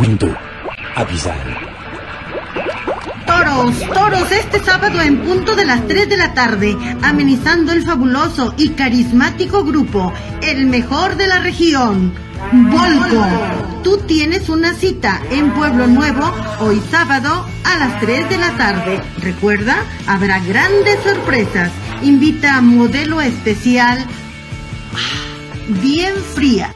Mundo Avisal. Toros, toros, este sábado en punto de las 3 de la tarde, amenizando el fabuloso y carismático grupo, el mejor de la región, Volco. Tú tienes una cita en Pueblo Nuevo hoy sábado a las 3 de la tarde. Recuerda, habrá grandes sorpresas. Invita a modelo especial bien fría.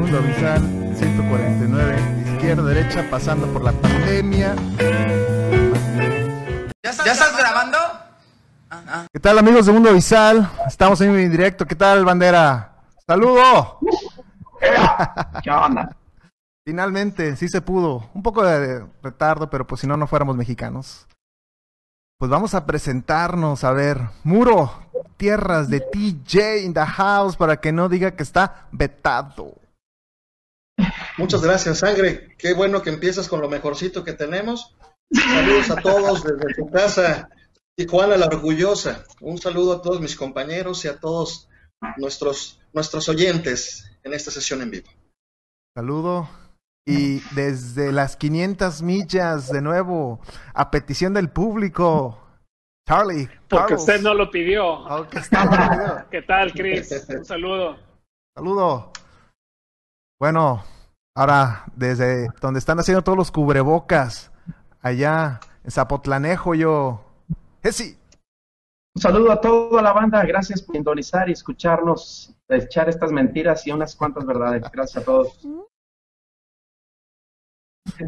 Mundo Avisal 149, izquierda, derecha, pasando por la pandemia. ¿Ya estás, grabando? ¿Qué tal amigos de Mundo Avisal? Estamos en directo. ¿Qué tal, bandera? ¡Saludo! ¿Qué onda? Finalmente, sí se pudo. Un poco de retardo, pero pues si no, no fuéramos mexicanos. Pues vamos a presentarnos, a ver. Muro, tierras de TJ in the house, para que no diga que está vetado. Muchas gracias, Sangre. Qué bueno que empiezas con lo mejorcito que tenemos. Saludos a todos desde tu casa, Tijuana la Orgullosa. Un saludo a todos mis compañeros y a todos nuestros, nuestros oyentes en esta sesión en vivo. Saludo. Y desde las 500 millas, de nuevo, a petición del público, Charlie. Porque Carlos. usted no lo pidió. Está perdido. ¿Qué tal, Chris? Un saludo. Saludo. Bueno, ahora desde donde están haciendo todos los cubrebocas, allá en Zapotlanejo, yo. Jessy. Un saludo a toda la banda, gracias por sintonizar y escucharnos, echar estas mentiras y unas cuantas verdades. Gracias a todos.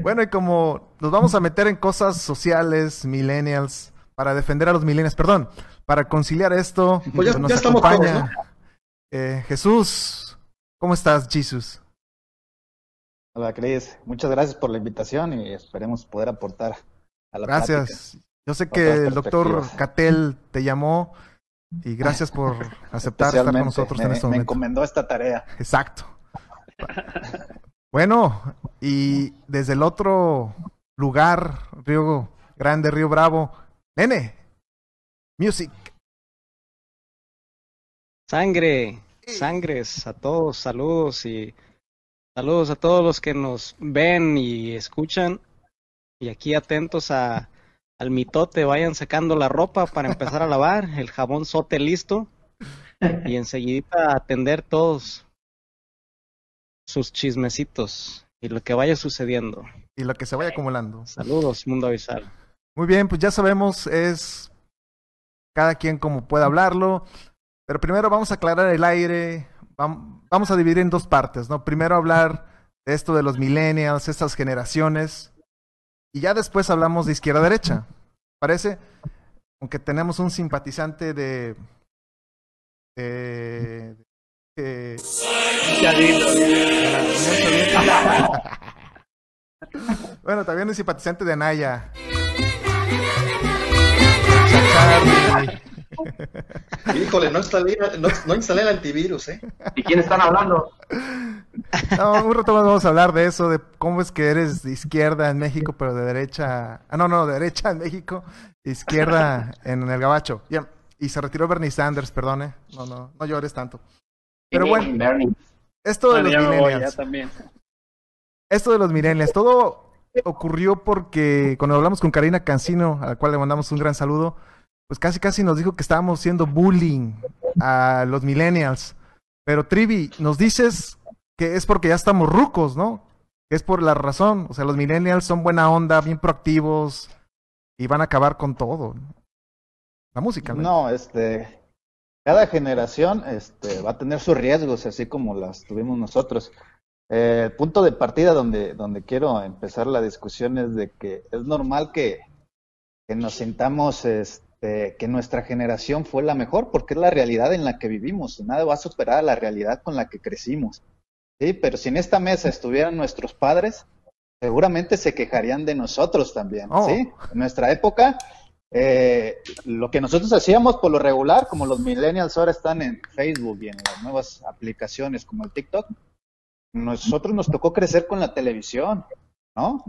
Bueno, y como nos vamos a meter en cosas sociales, millennials, para defender a los millennials, perdón, para conciliar esto, Pues ya- nos ya estamos acompaña todos, eh, Jesús. ¿Cómo estás, Jesús? Hola, Cris. Muchas gracias por la invitación y esperemos poder aportar a la plática. Gracias. Yo sé que el doctor. Catel te llamó y gracias por aceptar estar con nosotros me, en este me momento. encomendó esta tarea. Exacto. Bueno, y desde el otro lugar, Río Grande, Río Bravo, Nene, Music. Sangre, sangres a todos, saludos y saludos a todos los que nos ven y escuchan. Y aquí atentos a, al mitote, vayan sacando la ropa para empezar a lavar, el jabón sote listo y enseguidita atender todos sus chismecitos y lo que vaya sucediendo. Y lo que se vaya acumulando. Saludos, Mundo Avisal. Muy bien, pues ya sabemos, es cada quien como pueda hablarlo. Pero primero vamos a aclarar el aire. Vam- Vamos a dividir en dos partes, ¿no? Primero hablar de esto de los millennials, estas generaciones. Y ya después hablamos de izquierda-derecha. ¿Parece? Aunque tenemos un simpatizante de. de. de- bueno, también un simpatizante de Anaya. Híjole, no instalé, no, no instalé el antivirus, ¿eh? ¿Y quién están hablando? No, un rato más vamos a hablar de eso, de cómo es que eres de izquierda en México, pero de derecha. Ah, no, no, de derecha en México, izquierda en el Gabacho. Y se retiró Bernie Sanders, perdone. No, no, no llores tanto. Pero bueno, Bernie. esto de Bueno, los ya me voy, ya millennials. también. Esto de los millennials, todo ocurrió porque cuando hablamos con Karina Cancino, a la cual le mandamos un gran saludo, pues casi casi nos dijo que estábamos haciendo bullying a los millennials. Pero Trivi, nos dices que es porque ya estamos rucos, ¿no? Es por la razón. O sea, los millennials son buena onda, bien proactivos y van a acabar con todo. La música, ¿no? No, este, cada generación este, va a tener sus riesgos, así como las tuvimos nosotros. Eh, el punto de partida donde, donde quiero empezar la discusión es de que es normal que, que nos sintamos este, que nuestra generación fue la mejor, porque es la realidad en la que vivimos. Nada va a superar a la realidad con la que crecimos. Sí, pero si en esta mesa estuvieran nuestros padres, seguramente se quejarían de nosotros también. Oh. ¿sí? En nuestra época, eh, lo que nosotros hacíamos por lo regular, como los millennials ahora están en Facebook y en las nuevas aplicaciones como el TikTok, nosotros nos tocó crecer con la televisión, ¿no?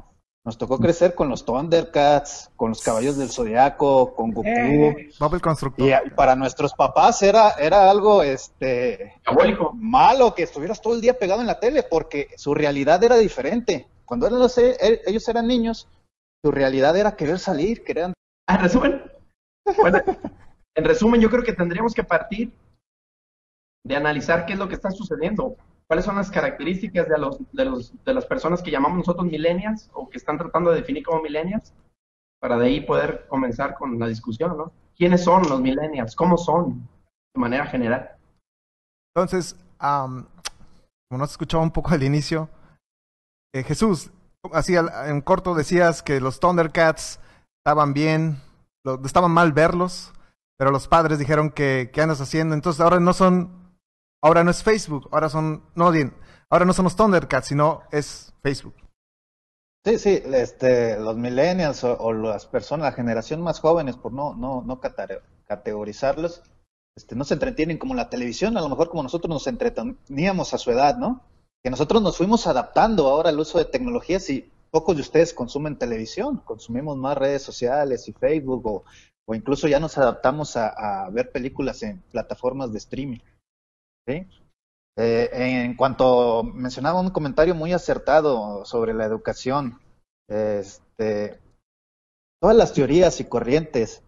Nos tocó crecer con los Thundercats, con los Caballos del Zodiaco, con Goku. Eh. Bob el constructor. Y, y para nuestros papás era, era algo este Diabólico. malo que estuvieras todo el día pegado en la tele, porque su realidad era diferente. Cuando eran los- e- ellos eran niños, su realidad era querer salir, querer Ah, En resumen, bueno, en resumen, yo creo que tendríamos que partir de analizar qué es lo que está sucediendo, cuáles son las características de los de los de las personas que llamamos nosotros millennials o que están tratando de definir como millennials, para de ahí poder comenzar con la discusión, ¿no? ¿Quiénes son los millennials? ¿Cómo son de manera general? Entonces, am, como nos escuchaba un poco al inicio, eh, Jesús, así en corto decías que los Thundercats estaban bien, lo- estaban mal verlos, pero los padres dijeron que qué andas haciendo, entonces ahora no son, ahora no es Facebook, ahora son, no ahora no son los Thundercats, sino es Facebook. Sí, sí, este, los millennials o, las personas, la generación más jóvenes, por no, no, no categorizarlos, este, no se entretienen como la televisión, a lo mejor como nosotros nos entreteníamos a su edad, ¿no? Que nosotros nos fuimos adaptando ahora al uso de tecnologías y pocos de ustedes consumen televisión, consumimos más redes sociales y Facebook o, incluso ya nos adaptamos a ver películas en plataformas de streaming. ¿Sí? Eh, en cuanto mencionaba un comentario muy acertado sobre la educación, este, todas las teorías y corrientes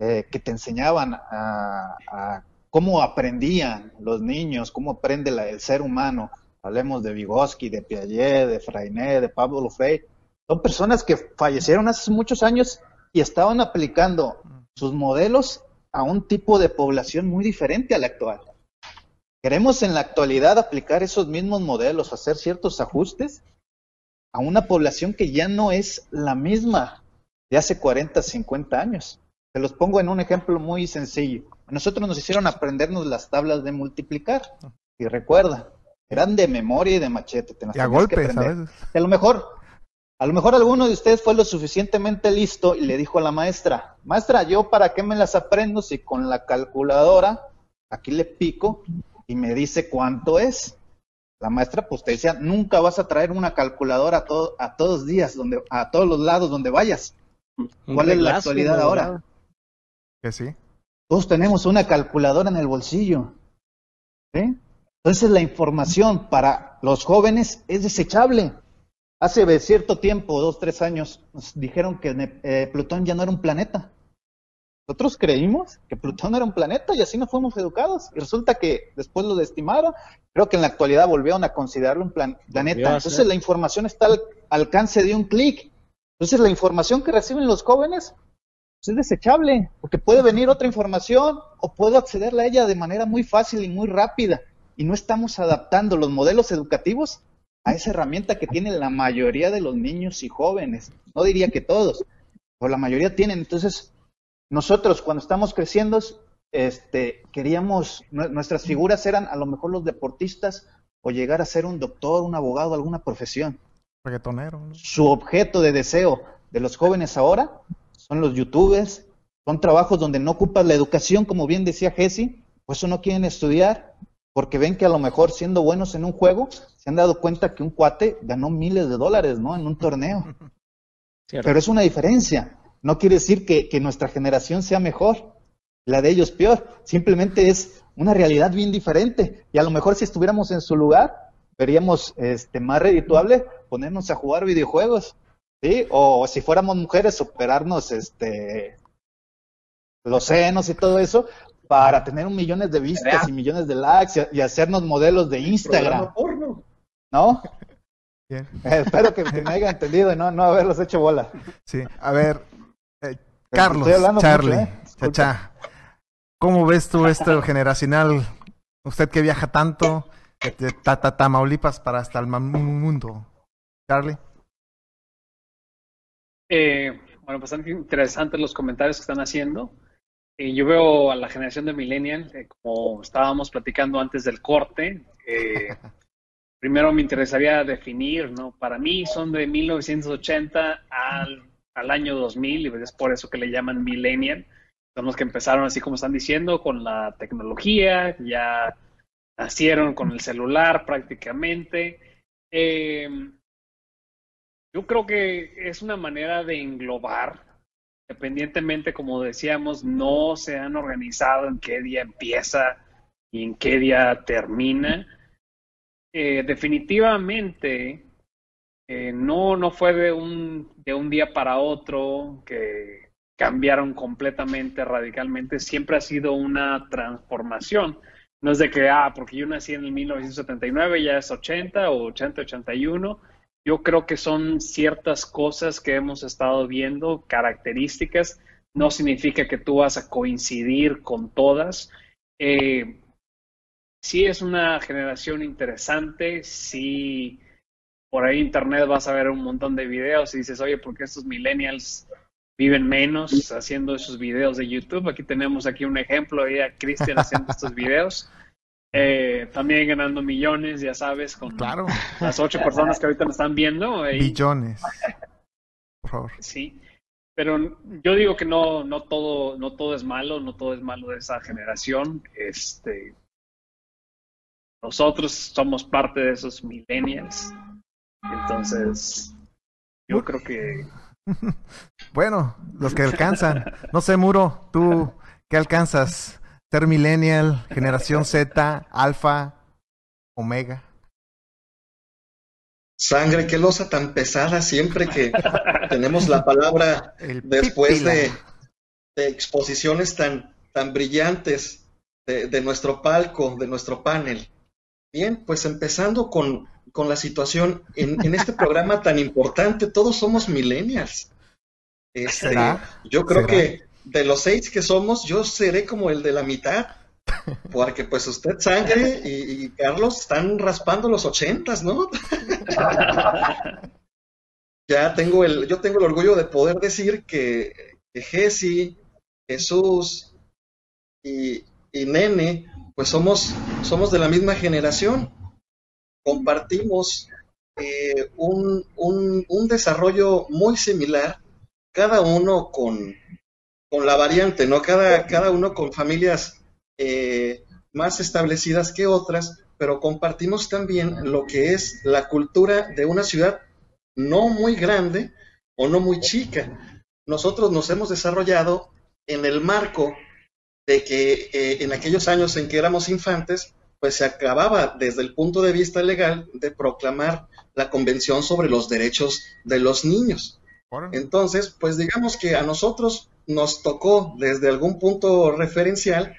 eh, que te enseñaban a, cómo aprendían los niños, cómo aprende la- el ser humano, hablemos de Vygotsky, de Piaget, de Freinet, de Pablo Freire, son personas que fallecieron hace muchos años y estaban aplicando sus modelos a un tipo de población muy diferente a la actual. Queremos en la actualidad aplicar esos mismos modelos, hacer ciertos ajustes a una población que ya no es la misma de hace 40, 50 años. Se los pongo en un ejemplo muy sencillo. A nosotros nos hicieron aprendernos las tablas de multiplicar. Y recuerda, eran de memoria y de machete. te las Y a que golpes. Y a lo mejor, a lo mejor alguno de ustedes fue lo suficientemente listo y le dijo a la maestra, maestra, ¿yo para qué me las aprendo si con la calculadora aquí le pico y me dice cuánto es? La maestra pues te decía, nunca vas a traer una calculadora a, todo- a todos días, donde, a todos los lados donde vayas. ¿Cuál es la actualidad ahora? Que sí. Todos tenemos una calculadora en el bolsillo. ¿sí? Entonces la información para los jóvenes es desechable. Hace cierto tiempo, dos, tres años, nos dijeron que Ne- eh, Plutón ya no era un planeta. Nosotros creímos que Plutón era un planeta y así nos fuimos educados. Y resulta que después lo estimaron. Creo que en la actualidad volvieron a considerarlo un plan- planeta. Entonces la información está al alcance de un clic. Entonces la información que reciben los jóvenes pues, es desechable, porque puede venir otra información o puedo accederla a ella de manera muy fácil y muy rápida. Y no estamos adaptando los modelos educativos a esa herramienta que tienen la mayoría de los niños y jóvenes. No diría que todos, pero la mayoría tienen. Entonces, nosotros cuando estamos creciendo, este, queríamos, nue- nuestras figuras eran a lo mejor los deportistas o llegar a ser un doctor, un abogado, alguna profesión Reggaetonero. ¿no? su objeto de deseo de los jóvenes ahora son los youtubers, son trabajos donde no ocupas la educación, como bien decía Jesse, pues eso no quieren estudiar, porque ven que a lo mejor siendo buenos en un juego, se han dado cuenta que un cuate ganó miles de dólares, ¿no? En un torneo. Cierto. Pero es una diferencia. No quiere decir que, que nuestra generación sea mejor, la de ellos peor. Simplemente es una realidad bien diferente. Y a lo mejor si estuviéramos en su lugar, veríamos este, más redituable ponernos a jugar videojuegos. ¿sí? O si fuéramos mujeres, operarnos este, los senos y todo eso para tener un millones de vistas y millones de likes y, y hacernos modelos de Instagram, porno. ¿no? Bien. Eh, espero que, que me haya entendido y no, no haberlos hecho bola. Sí, a ver, eh, Carlos, Charlie, mucho, ¿eh? Chacha, ¿cómo ves tú esto generacional? Usted que viaja tanto, de, Ta- Ta- Tamaulipas para hasta el mundo. Charlie, Eh, bueno, bastante interesantes los comentarios que están haciendo. Eh, yo veo a la generación de millennial, eh, como estábamos platicando antes del corte, eh, primero me interesaría definir, ¿no? Para mí son de 1980 al, al año 2000 y es por eso que le llaman millennial. Son los que empezaron, así como están diciendo, con la tecnología, ya nacieron con el celular prácticamente. Eh, Yo creo que es una manera de englobar, independientemente, como decíamos, no se han organizado en qué día empieza y en qué día termina. Eh, definitivamente eh, no, no fue de un, de un día para otro que cambiaron completamente, radicalmente. Siempre ha sido una transformación. No es de que, ah, porque yo nací en el 1979, ya es 80 o 80, 81. Yo creo que son ciertas cosas que hemos estado viendo, características. No significa que tú vas a coincidir con todas. Eh, sí es una generación interesante, sí por ahí internet vas a ver un montón de videos y dices, oye, ¿por qué estos millennials viven menos haciendo esos videos de YouTube? Aquí tenemos aquí un ejemplo de a Cristian haciendo estos videos. Eh, también ganando millones, ya sabes, con Claro. las ocho personas que ahorita me están viendo. eh, Billones. Por favor. Sí, pero yo digo que no, no todo, no todo es malo, no todo es malo de esa generación. Este, nosotros somos parte de esos millennials, entonces yo creo que Bueno, los que alcanzan. No sé, Muro, tú, ¿qué alcanzas? Ser millennial, generación Z, alfa, omega. Sangre, qué losa tan pesada siempre que tenemos la palabra El después de exposiciones tan, tan brillantes de, de nuestro palco, de nuestro panel. Bien, pues empezando con, con la situación en, en este programa tan importante, todos somos millennials. Este, ¿Será? yo creo ¿Será? que de los seis que somos, yo seré como el de la mitad, porque pues usted, Sangre y, y Carlos están raspando los ochentas, ¿no? ya tengo el, yo tengo el orgullo de poder decir que, que Jesse, Jesús y, y Nene, pues somos, somos de la misma generación. Compartimos eh, un, un, desarrollo muy similar, cada uno con, con la variante, ¿no? Cada, cada uno con familias eh, más establecidas que otras, pero compartimos también lo que es la cultura de una ciudad no muy grande o no muy chica. Nosotros nos hemos desarrollado en el marco de que eh, en aquellos años en que éramos infantes, pues se acababa desde el punto de vista legal de proclamar la Convención sobre los Derechos de los Niños. Entonces, pues digamos que a nosotros nos tocó desde algún punto referencial,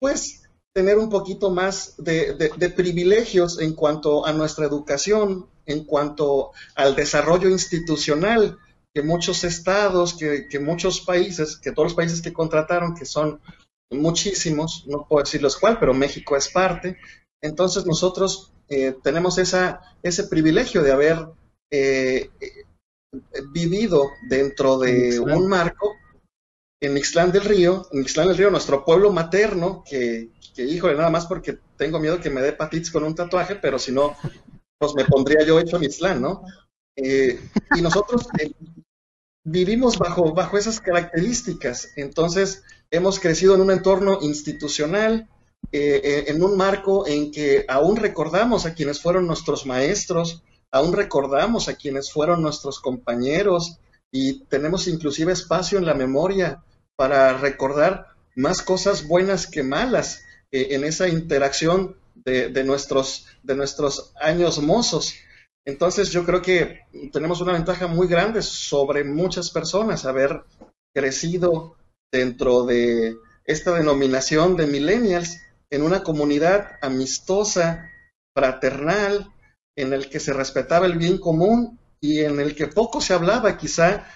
pues tener un poquito más de, de- de privilegios en cuanto a nuestra educación, en cuanto al desarrollo institucional, que muchos estados, que, que muchos países, que todos los países que contrataron, que son muchísimos, no puedo decirlos cuál, pero México es parte. Entonces nosotros eh, tenemos esa, ese privilegio de haber eh, vivido dentro de un marco en Mixlán del Río, en Mixlán del Río, nuestro pueblo materno, que, que híjole, nada más porque tengo miedo que me dé hepatitis con un tatuaje, pero si no, pues me pondría yo hecho Mixlán, ¿no? Eh, y nosotros eh, vivimos bajo, bajo esas características, entonces hemos crecido en un entorno institucional, eh, eh, en un marco en que aún recordamos a quienes fueron nuestros maestros, aún recordamos a quienes fueron nuestros compañeros y tenemos inclusive espacio en la memoria para recordar más cosas buenas que malas eh, en esa interacción de, de nuestros, de nuestros años mozos. Entonces yo creo que tenemos una ventaja muy grande sobre muchas personas, haber crecido dentro de esta denominación de millennials en una comunidad amistosa, fraternal, en el que se respetaba el bien común y en el que poco se hablaba quizá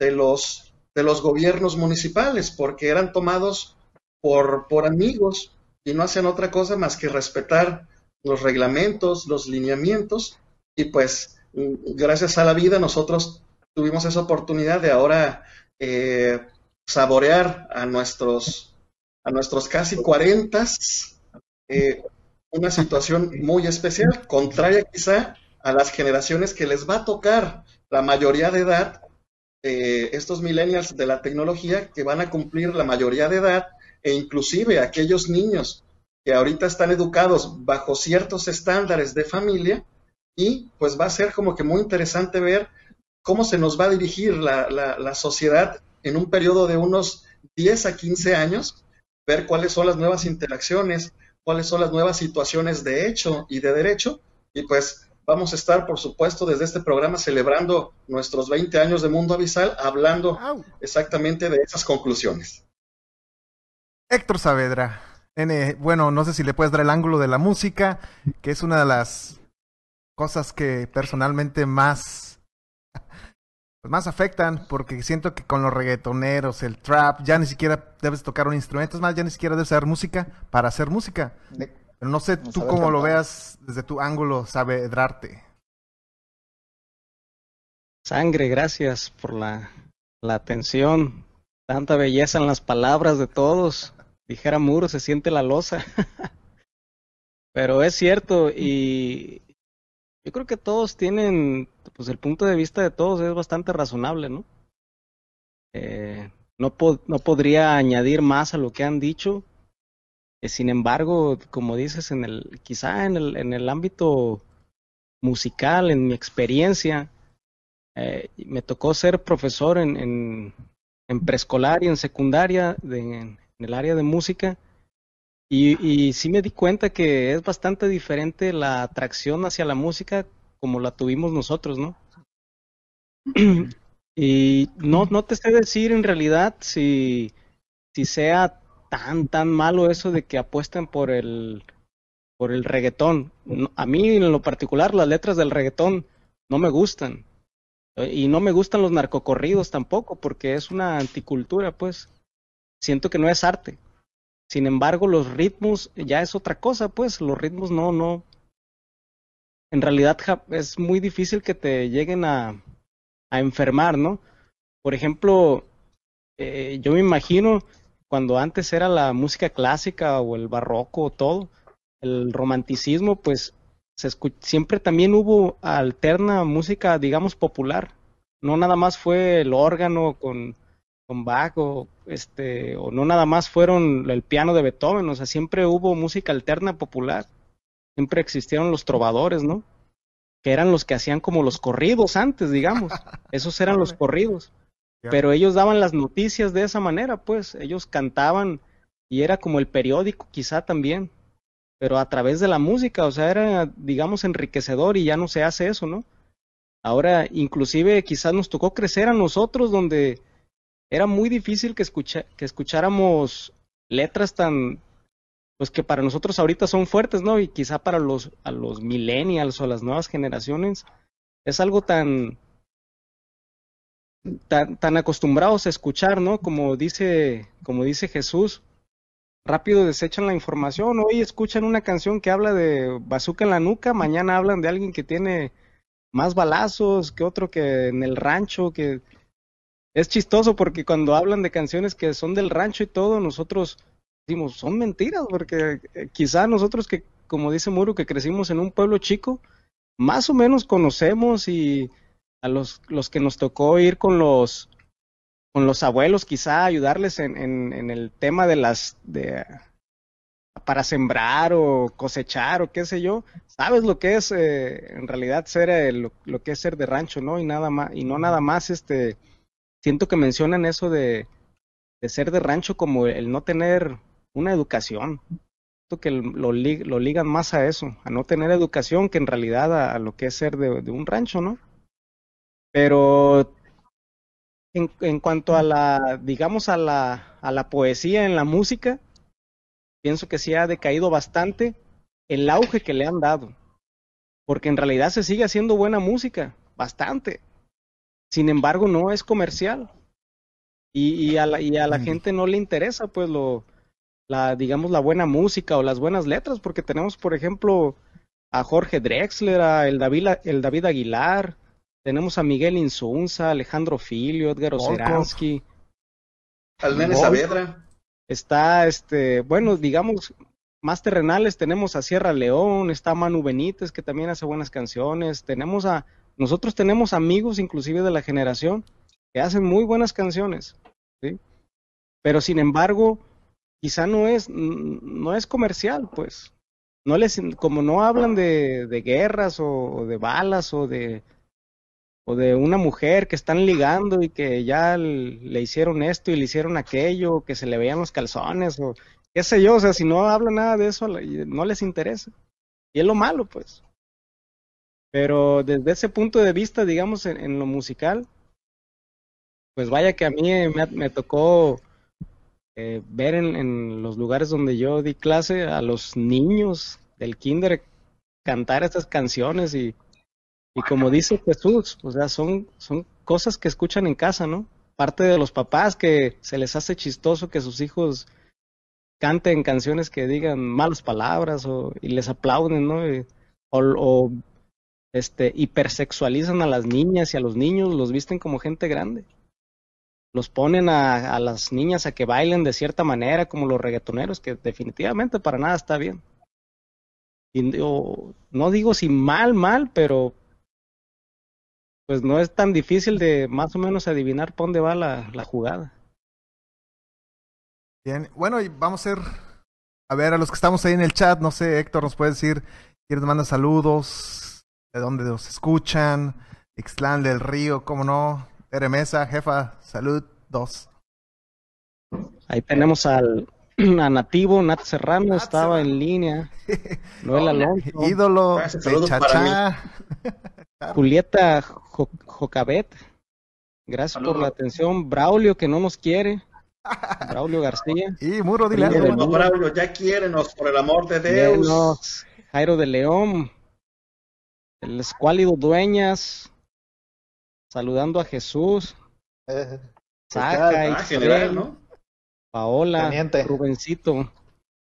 de los, de los gobiernos municipales, porque eran tomados por, por amigos y no hacían otra cosa más que respetar los reglamentos, los lineamientos, y pues gracias a la vida nosotros tuvimos esa oportunidad de ahora eh, saborear a nuestros, a nuestros casi cuarentas eh, una situación muy especial, contraria quizá a las generaciones que les va a tocar la mayoría de edad, eh, estos millennials de la tecnología que van a cumplir la mayoría de edad e inclusive aquellos niños que ahorita están educados bajo ciertos estándares de familia y pues va a ser como que muy interesante ver cómo se nos va a dirigir la, la, la sociedad en un periodo de unos 10 a 15 años, ver cuáles son las nuevas interacciones, cuáles son las nuevas situaciones de hecho y de derecho, y pues vamos a estar, por supuesto, desde este programa celebrando nuestros 20 años de Mundo Avisal, hablando exactamente de esas conclusiones. Héctor Saavedra, N, bueno, no sé si le puedes dar el ángulo de la música, que es una de las cosas que personalmente más pues más afectan porque siento que con los reggaetoneros, el trap, ya ni siquiera debes tocar un instrumento, es más, ya ni siquiera debes hacer música para hacer música. Pero no sé tú cómo lo veas desde tu ángulo, sabe Drarte. Sangre, gracias por la, la atención. Tanta belleza en las palabras de todos. Dijera Muro, se siente la losa. Pero es cierto, y yo creo que todos tienen, pues el punto de vista de todos es bastante razonable, ¿no? Eh, no, podría añadir más a lo que han dicho. Eh, sin embargo, como dices, en el, quizá en el, en el ámbito musical, en mi experiencia, eh, me tocó ser profesor en, preescolar y en secundaria en el área de música y, sí me di cuenta que es bastante diferente la atracción hacia la música como la tuvimos nosotros, ¿no? y no, no te sé decir en realidad si, si sea tan, tan malo eso de que apuesten por el, por el reggaetón. A mí en lo particular las letras del reggaetón no me gustan. Y no me gustan los narcocorridos tampoco, porque es una anticultura, pues. Siento que no es arte. Sin embargo, los ritmos ya es otra cosa, pues los ritmos no, no. En realidad es muy difícil que te lleguen a, enfermar, ¿no? Por ejemplo, eh, yo me imagino cuando antes era la música clásica o el barroco o todo, el romanticismo, pues se siempre también hubo alterna música, digamos, popular. No nada más fue el órgano con con Bach o este o no nada más fueron el piano de Beethoven, o sea, siempre hubo música alterna popular. Siempre existieron los trovadores, ¿no? Que eran los que hacían como los corridos antes, digamos. Esos eran los corridos. Pero ellos daban las noticias de esa manera, pues, ellos cantaban y era como el periódico quizá también, pero a través de la música, o sea, era digamos enriquecedor y ya no se hace eso, ¿no? Ahora, inclusive quizás nos tocó crecer a nosotros donde era muy difícil que, escucha, que escucháramos letras tan, pues que para nosotros ahorita son fuertes, ¿no? Y quizá para los, a los millennials o las nuevas generaciones es algo tan, tan, tan acostumbrados a escuchar, ¿no? Como dice, como dice Jesús, rápido desechan la información, hoy escuchan una canción que habla de bazooka en la nuca, mañana hablan de alguien que tiene más balazos que otro que en el rancho, que es chistoso porque cuando hablan de canciones que son del rancho y todo, nosotros decimos, son mentiras, porque eh, quizá nosotros que, como dice Muro, que crecimos en un pueblo chico, más o menos conocemos y a los, los que nos tocó ir con los con los abuelos quizá ayudarles en, en, en el tema de las de para sembrar o cosechar o qué sé yo, sabes lo que es eh, en realidad ser lo, lo, que es ser de rancho, ¿no? Y nada más y no nada más este siento que mencionan eso de, ser de rancho como el no tener una educación. Siento que lo, ligan más a eso, a no tener educación que en realidad a, lo que es ser de, un rancho, ¿no? Pero en, en, cuanto a la, digamos, a la, a la poesía en la música, pienso que sí ha decaído bastante el auge que le han dado. Porque en realidad se sigue haciendo buena música, bastante. Sin embargo, no es comercial. Y, y a la, y a la gente no le interesa, pues, lo, la, digamos, la buena música o las buenas letras, porque tenemos, por ejemplo, a Jorge Drexler, a el David, el David Aguilar, tenemos a Miguel Insunza, Alejandro Filio, Edgar Oceransky. Al Nene Saavedra. Está, este, bueno, digamos, más terrenales, tenemos a Sierra León, está Manu Benítez, que también hace buenas canciones, tenemos a, nosotros tenemos amigos, inclusive de la generación, que hacen muy buenas canciones, ¿sí? Pero sin embargo, quizá no es, no es comercial, pues. No les, como no hablan de, guerras o, de balas o de, o de una mujer que están ligando y que ya le hicieron esto y le hicieron aquello, que se le veían los calzones o qué sé yo, o sea, si no habla nada de eso, no les interesa. Y es lo malo, pues. Pero desde ese punto de vista, digamos, en, lo musical, pues vaya que a mí me, tocó eh, ver en, en, los lugares donde yo di clase a los niños del kinder cantar estas canciones y, y como dice Jesús, o sea, son, son cosas que escuchan en casa, ¿no? Parte de los papás que se les hace chistoso que sus hijos canten canciones que digan malas palabras o, y les aplauden, ¿no? o, o este, hipersexualizan a las niñas y a los niños, los visten como gente grande. Los ponen a, las niñas a que bailen de cierta manera, como los reggaetoneros, que definitivamente para nada está bien. Y, no digo si mal, mal, pero pues no es tan difícil de más o menos adivinar por dónde va la, la jugada. Bien, bueno, y vamos a ir a ver a los que estamos ahí en el chat, no sé, Héctor nos puede decir, quién nos manda saludos, de dónde nos escuchan, Ixtlán del Río, cómo no, Eremesa, jefa, salud, dos. Ahí tenemos al a Nativo, Nat Serrano estaba en línea, Noel Alonso, ídolo, Chachá. Julieta Jocabet, gracias por la atención. Braulio, que no nos quiere. Braulio García. Y Muro, dile Braulio, ya quiérenos, por el amor de Dios. Jairo de León. El escuálido Dueñas. Saludando a Jesús. Eh, Saca, ah, general, ¿no? Paola, Rubencito.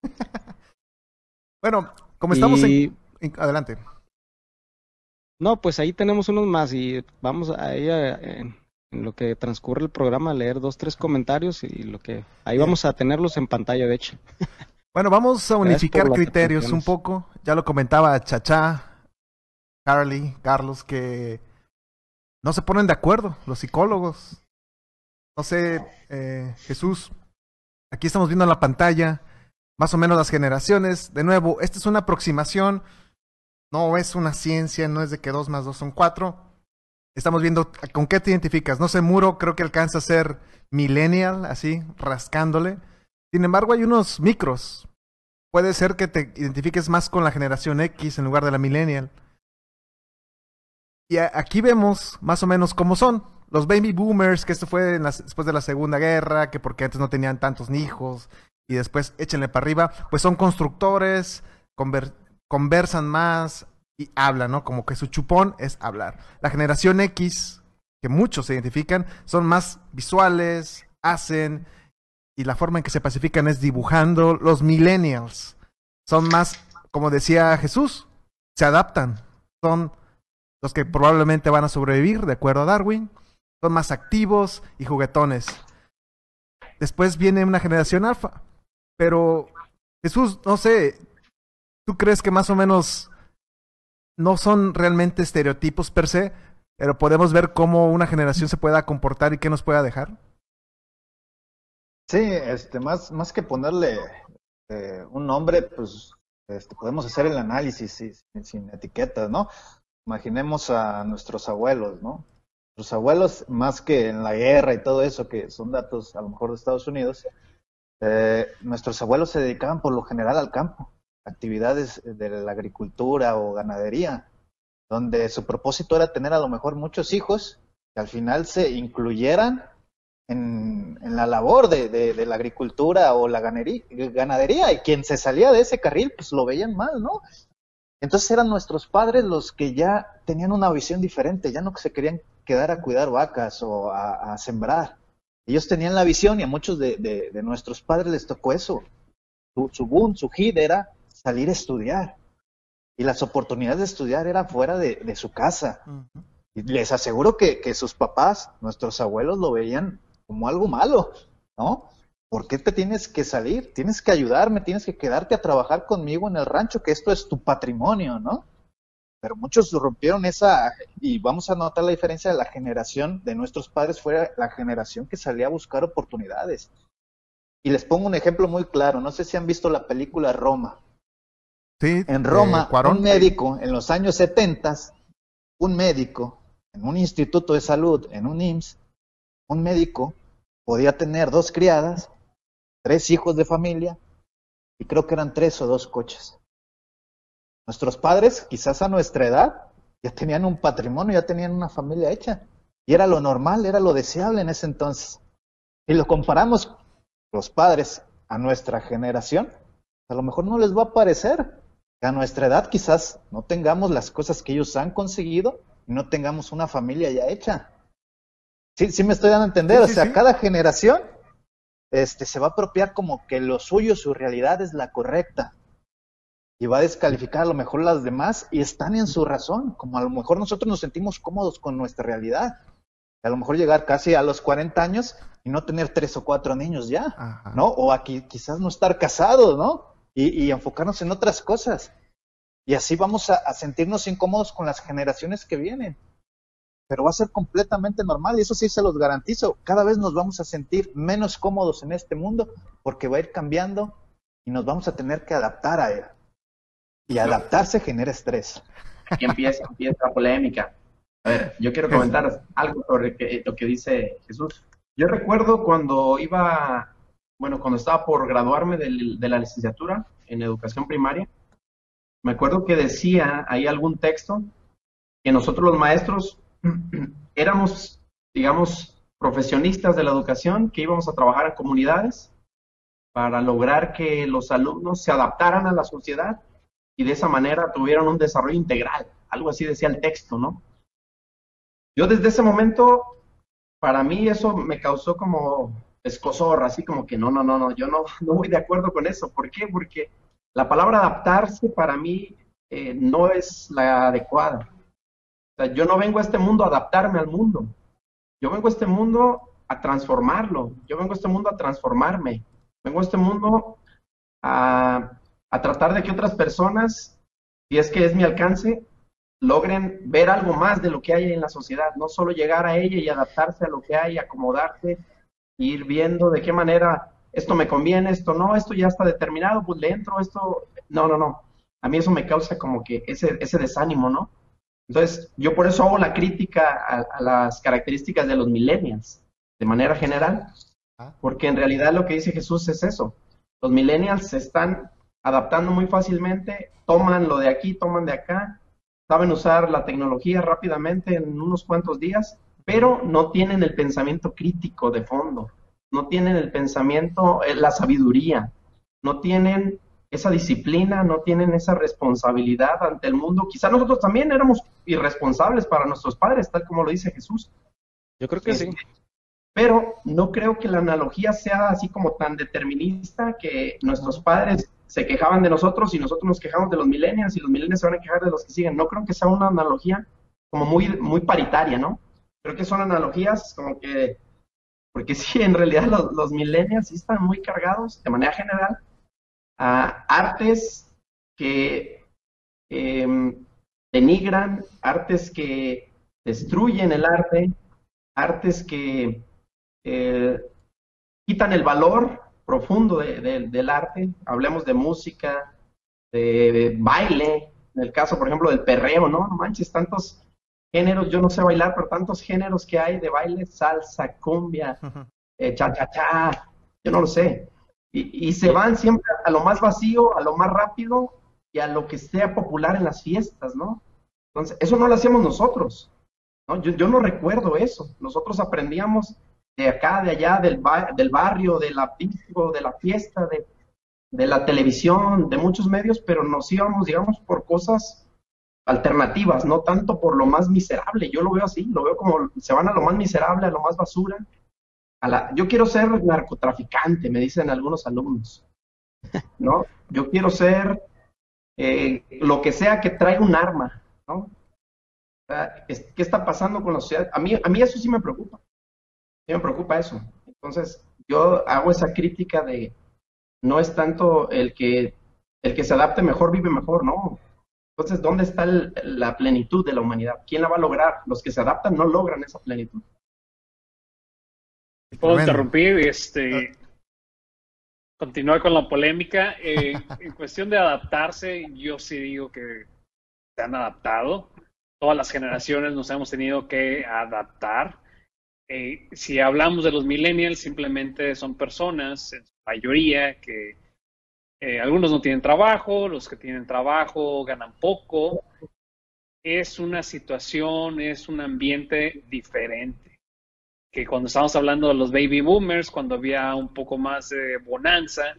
bueno, como estamos en... Adelante. No, pues ahí tenemos unos más y vamos ahí en, lo que transcurre el programa a leer dos, tres comentarios y lo que ahí vamos a tenerlos en pantalla, de hecho. Bueno, vamos a unificar criterios un poco. Ya lo comentaba Chachá, Carly, Carlos, que no se ponen de acuerdo los psicólogos. No sé, eh, Jesús, aquí estamos viendo en la pantalla más o menos las generaciones. De nuevo, esta es una aproximación no es una ciencia, no es de que dos más dos son cuatro. Estamos viendo con qué te identificas. No sé, Muro creo que alcanza a ser millennial, así, rascándole. Sin embargo, hay unos micros. Puede ser que te identifiques más con la generación X en lugar de la millennial. Y aquí vemos más o menos cómo son. Los baby boomers, que esto fue después de la Segunda Guerra, que porque antes no tenían tantos hijos, y después échenle para arriba, pues son constructores, conversan más y hablan, ¿no? Como que su chupón es hablar. La generación X, que muchos se identifican, son más visuales, hacen, y la forma en que se pacifican es dibujando. Los millennials son más, como decía Jesús, se adaptan. Son los que probablemente van a sobrevivir, de acuerdo a Darwin. Son más activos y juguetones. Después viene una generación alfa. Pero Jesús, no sé, ¿Tú crees que más o menos no son realmente estereotipos per se, pero podemos ver cómo una generación se pueda comportar y qué nos pueda dejar? Sí, este, más, más que ponerle eh, un nombre, pues este, podemos hacer el análisis sin, sin etiquetas, ¿no? Imaginemos a nuestros abuelos, ¿no? Nuestros abuelos, más que en la guerra y todo eso, que son datos a lo mejor de Estados Unidos, eh, nuestros abuelos se dedicaban por lo general al campo actividades de la agricultura o ganadería, donde su propósito era tener a lo mejor muchos hijos que al final se incluyeran en, la labor de, la agricultura o la ganadería, y quien se salía de ese carril pues lo veían mal, ¿no? Entonces eran nuestros padres los que ya tenían una visión diferente, ya no se querían quedar a cuidar vacas o a, sembrar. Ellos tenían la visión y a muchos de, nuestros padres les tocó eso. Su, su boom, su hit era salir a estudiar. Y las oportunidades de estudiar eran fuera de, su casa. Y les aseguro que, que, sus papás, nuestros abuelos, lo veían como algo malo, ¿no? ¿Por qué te tienes que salir? Tienes que ayudarme, tienes que quedarte a trabajar conmigo en el rancho, que esto es tu patrimonio, ¿no? Pero muchos rompieron esa, y vamos a notar la diferencia de la generación de nuestros padres, fue la generación que salía a buscar oportunidades. Y les pongo un ejemplo muy claro, no sé si han visto la película Roma en Roma, un médico en los años 70, un médico en un instituto de salud, en un IMSS, un médico podía tener dos criadas, tres hijos de familia, y creo que eran tres o dos coches. Nuestros padres, quizás a nuestra edad, ya tenían un patrimonio, ya tenían una familia hecha. Y era lo normal, era lo deseable en ese entonces. Y lo comparamos los padres a nuestra generación, a lo mejor no les va a parecer. Que a nuestra edad quizás no tengamos las cosas que ellos han conseguido y no tengamos una familia ya hecha. Sí, sí me estoy dando a entender. Sí, o sí, sea, sí. cada generación este, se va a apropiar como que lo suyo, su realidad es la correcta. Y va a descalificar a lo mejor las demás y están en su razón. Como a lo mejor nosotros nos sentimos cómodos con nuestra realidad. A lo mejor llegar casi a los 40 años y no tener tres o cuatro niños ya. Ajá. ¿no? O aquí quizás no estar casados, ¿no? Y, y enfocarnos en otras cosas. Y así vamos a, a sentirnos incómodos con las generaciones que vienen. Pero va a ser completamente normal y eso sí se los garantizo. Cada vez nos vamos a sentir menos cómodos en este mundo porque va a ir cambiando y nos vamos a tener que adaptar a él. Y adaptarse genera estrés. Aquí empieza, empieza la polémica. A ver, yo quiero comentar algo sobre que- lo que dice Jesús. Yo recuerdo cuando iba, bueno, cuando estaba por graduarme del- de la licenciatura en educación primaria, me acuerdo que decía ahí algún texto que nosotros los maestros éramos, digamos, profesionistas de la educación, que íbamos a trabajar en comunidades para lograr que los alumnos se adaptaran a la sociedad y de esa manera tuvieran un desarrollo integral. Algo así decía el texto, ¿no? Yo desde ese momento, para mí eso me causó como escosor, así como que no, no, no, no, yo no, no voy de acuerdo con eso. ¿Por qué? Porque la palabra adaptarse para mí eh, no es la adecuada. Yo no vengo a este mundo a adaptarme al mundo. Yo vengo a este mundo a transformarlo. Yo vengo a este mundo a transformarme. Vengo a este mundo a, tratar de que otras personas, si es que es mi alcance, logren ver algo más de lo que hay en la sociedad, no solo llegar a ella y adaptarse a lo que hay, acomodarse, ir viendo de qué manera esto me conviene, esto no, esto ya está determinado, pues le entro, esto, no, no, no. A mí eso me causa como que ese, ese desánimo, ¿no? Entonces, yo por eso hago la crítica a, a las características de los millennials, de manera general, porque en realidad lo que dice Jesús es eso. Los millennials se están adaptando muy fácilmente, toman lo de aquí, toman de acá, saben usar la tecnología rápidamente en unos cuantos días, pero no tienen el pensamiento crítico de fondo, no tienen el pensamiento, eh, la sabiduría, no tienen esa disciplina, no tienen esa responsabilidad ante el mundo. Quizá nosotros también éramos irresponsables para nuestros padres, tal como lo dice Jesús. Yo creo que sí. Pero no creo que la analogía sea así como tan determinista que nuestros padres se quejaban de nosotros y nosotros nos quejamos de los millennials y los millennials se van a quejar de los que siguen. No creo que sea una analogía como muy, muy paritaria, ¿no? Creo que son analogías como que, porque sí, en realidad los, los millennials sí están muy cargados de manera general a artes que eh, denigran, artes que destruyen el arte, artes que eh, quitan el valor profundo de- de- del arte. Hablemos de música, de, de baile, en el caso, por ejemplo, del perreo, ¿no? No manches, tantos géneros, yo no sé bailar, pero tantos géneros que hay de baile, salsa, cumbia, eh, cha-cha-cha, yo no lo sé. Y, y se van siempre a lo más vacío, a lo más rápido y a lo que sea popular en las fiestas, ¿no? Entonces, eso no lo hacíamos nosotros, ¿no? Yo, yo no recuerdo eso. Nosotros aprendíamos de acá, de allá, del, ba- del barrio, de la disco, de la fiesta, de, de la televisión, de muchos medios, pero nos íbamos, digamos, por cosas alternativas, no tanto por lo más miserable. Yo lo veo así, lo veo como se van a lo más miserable, a lo más basura. Yo quiero ser narcotraficante, me dicen algunos alumnos. ¿No? Yo quiero ser eh, lo que sea que traiga un arma, ¿no? ¿qué está pasando con la sociedad? A mí, a eso sí me preocupa. Me preocupa eso. Entonces, yo hago esa crítica de no es tanto el que el que se adapte mejor vive mejor, ¿no? Entonces, ¿dónde está el- la plenitud de la humanidad? ¿Quién la va a lograr? Los que se adaptan no logran esa plenitud. Puedo Tremendo. interrumpir, este, continuar con la polémica. Eh, en cuestión de adaptarse, yo sí digo que se han adaptado. todas las generaciones nos hemos tenido que adaptar. Eh, si hablamos de los millennials, simplemente son personas, en su mayoría, que eh, algunos no tienen trabajo, los que tienen trabajo ganan poco. Es una situación, es un ambiente diferente. Que cuando estamos hablando de los baby boomers, cuando había un poco más de bonanza,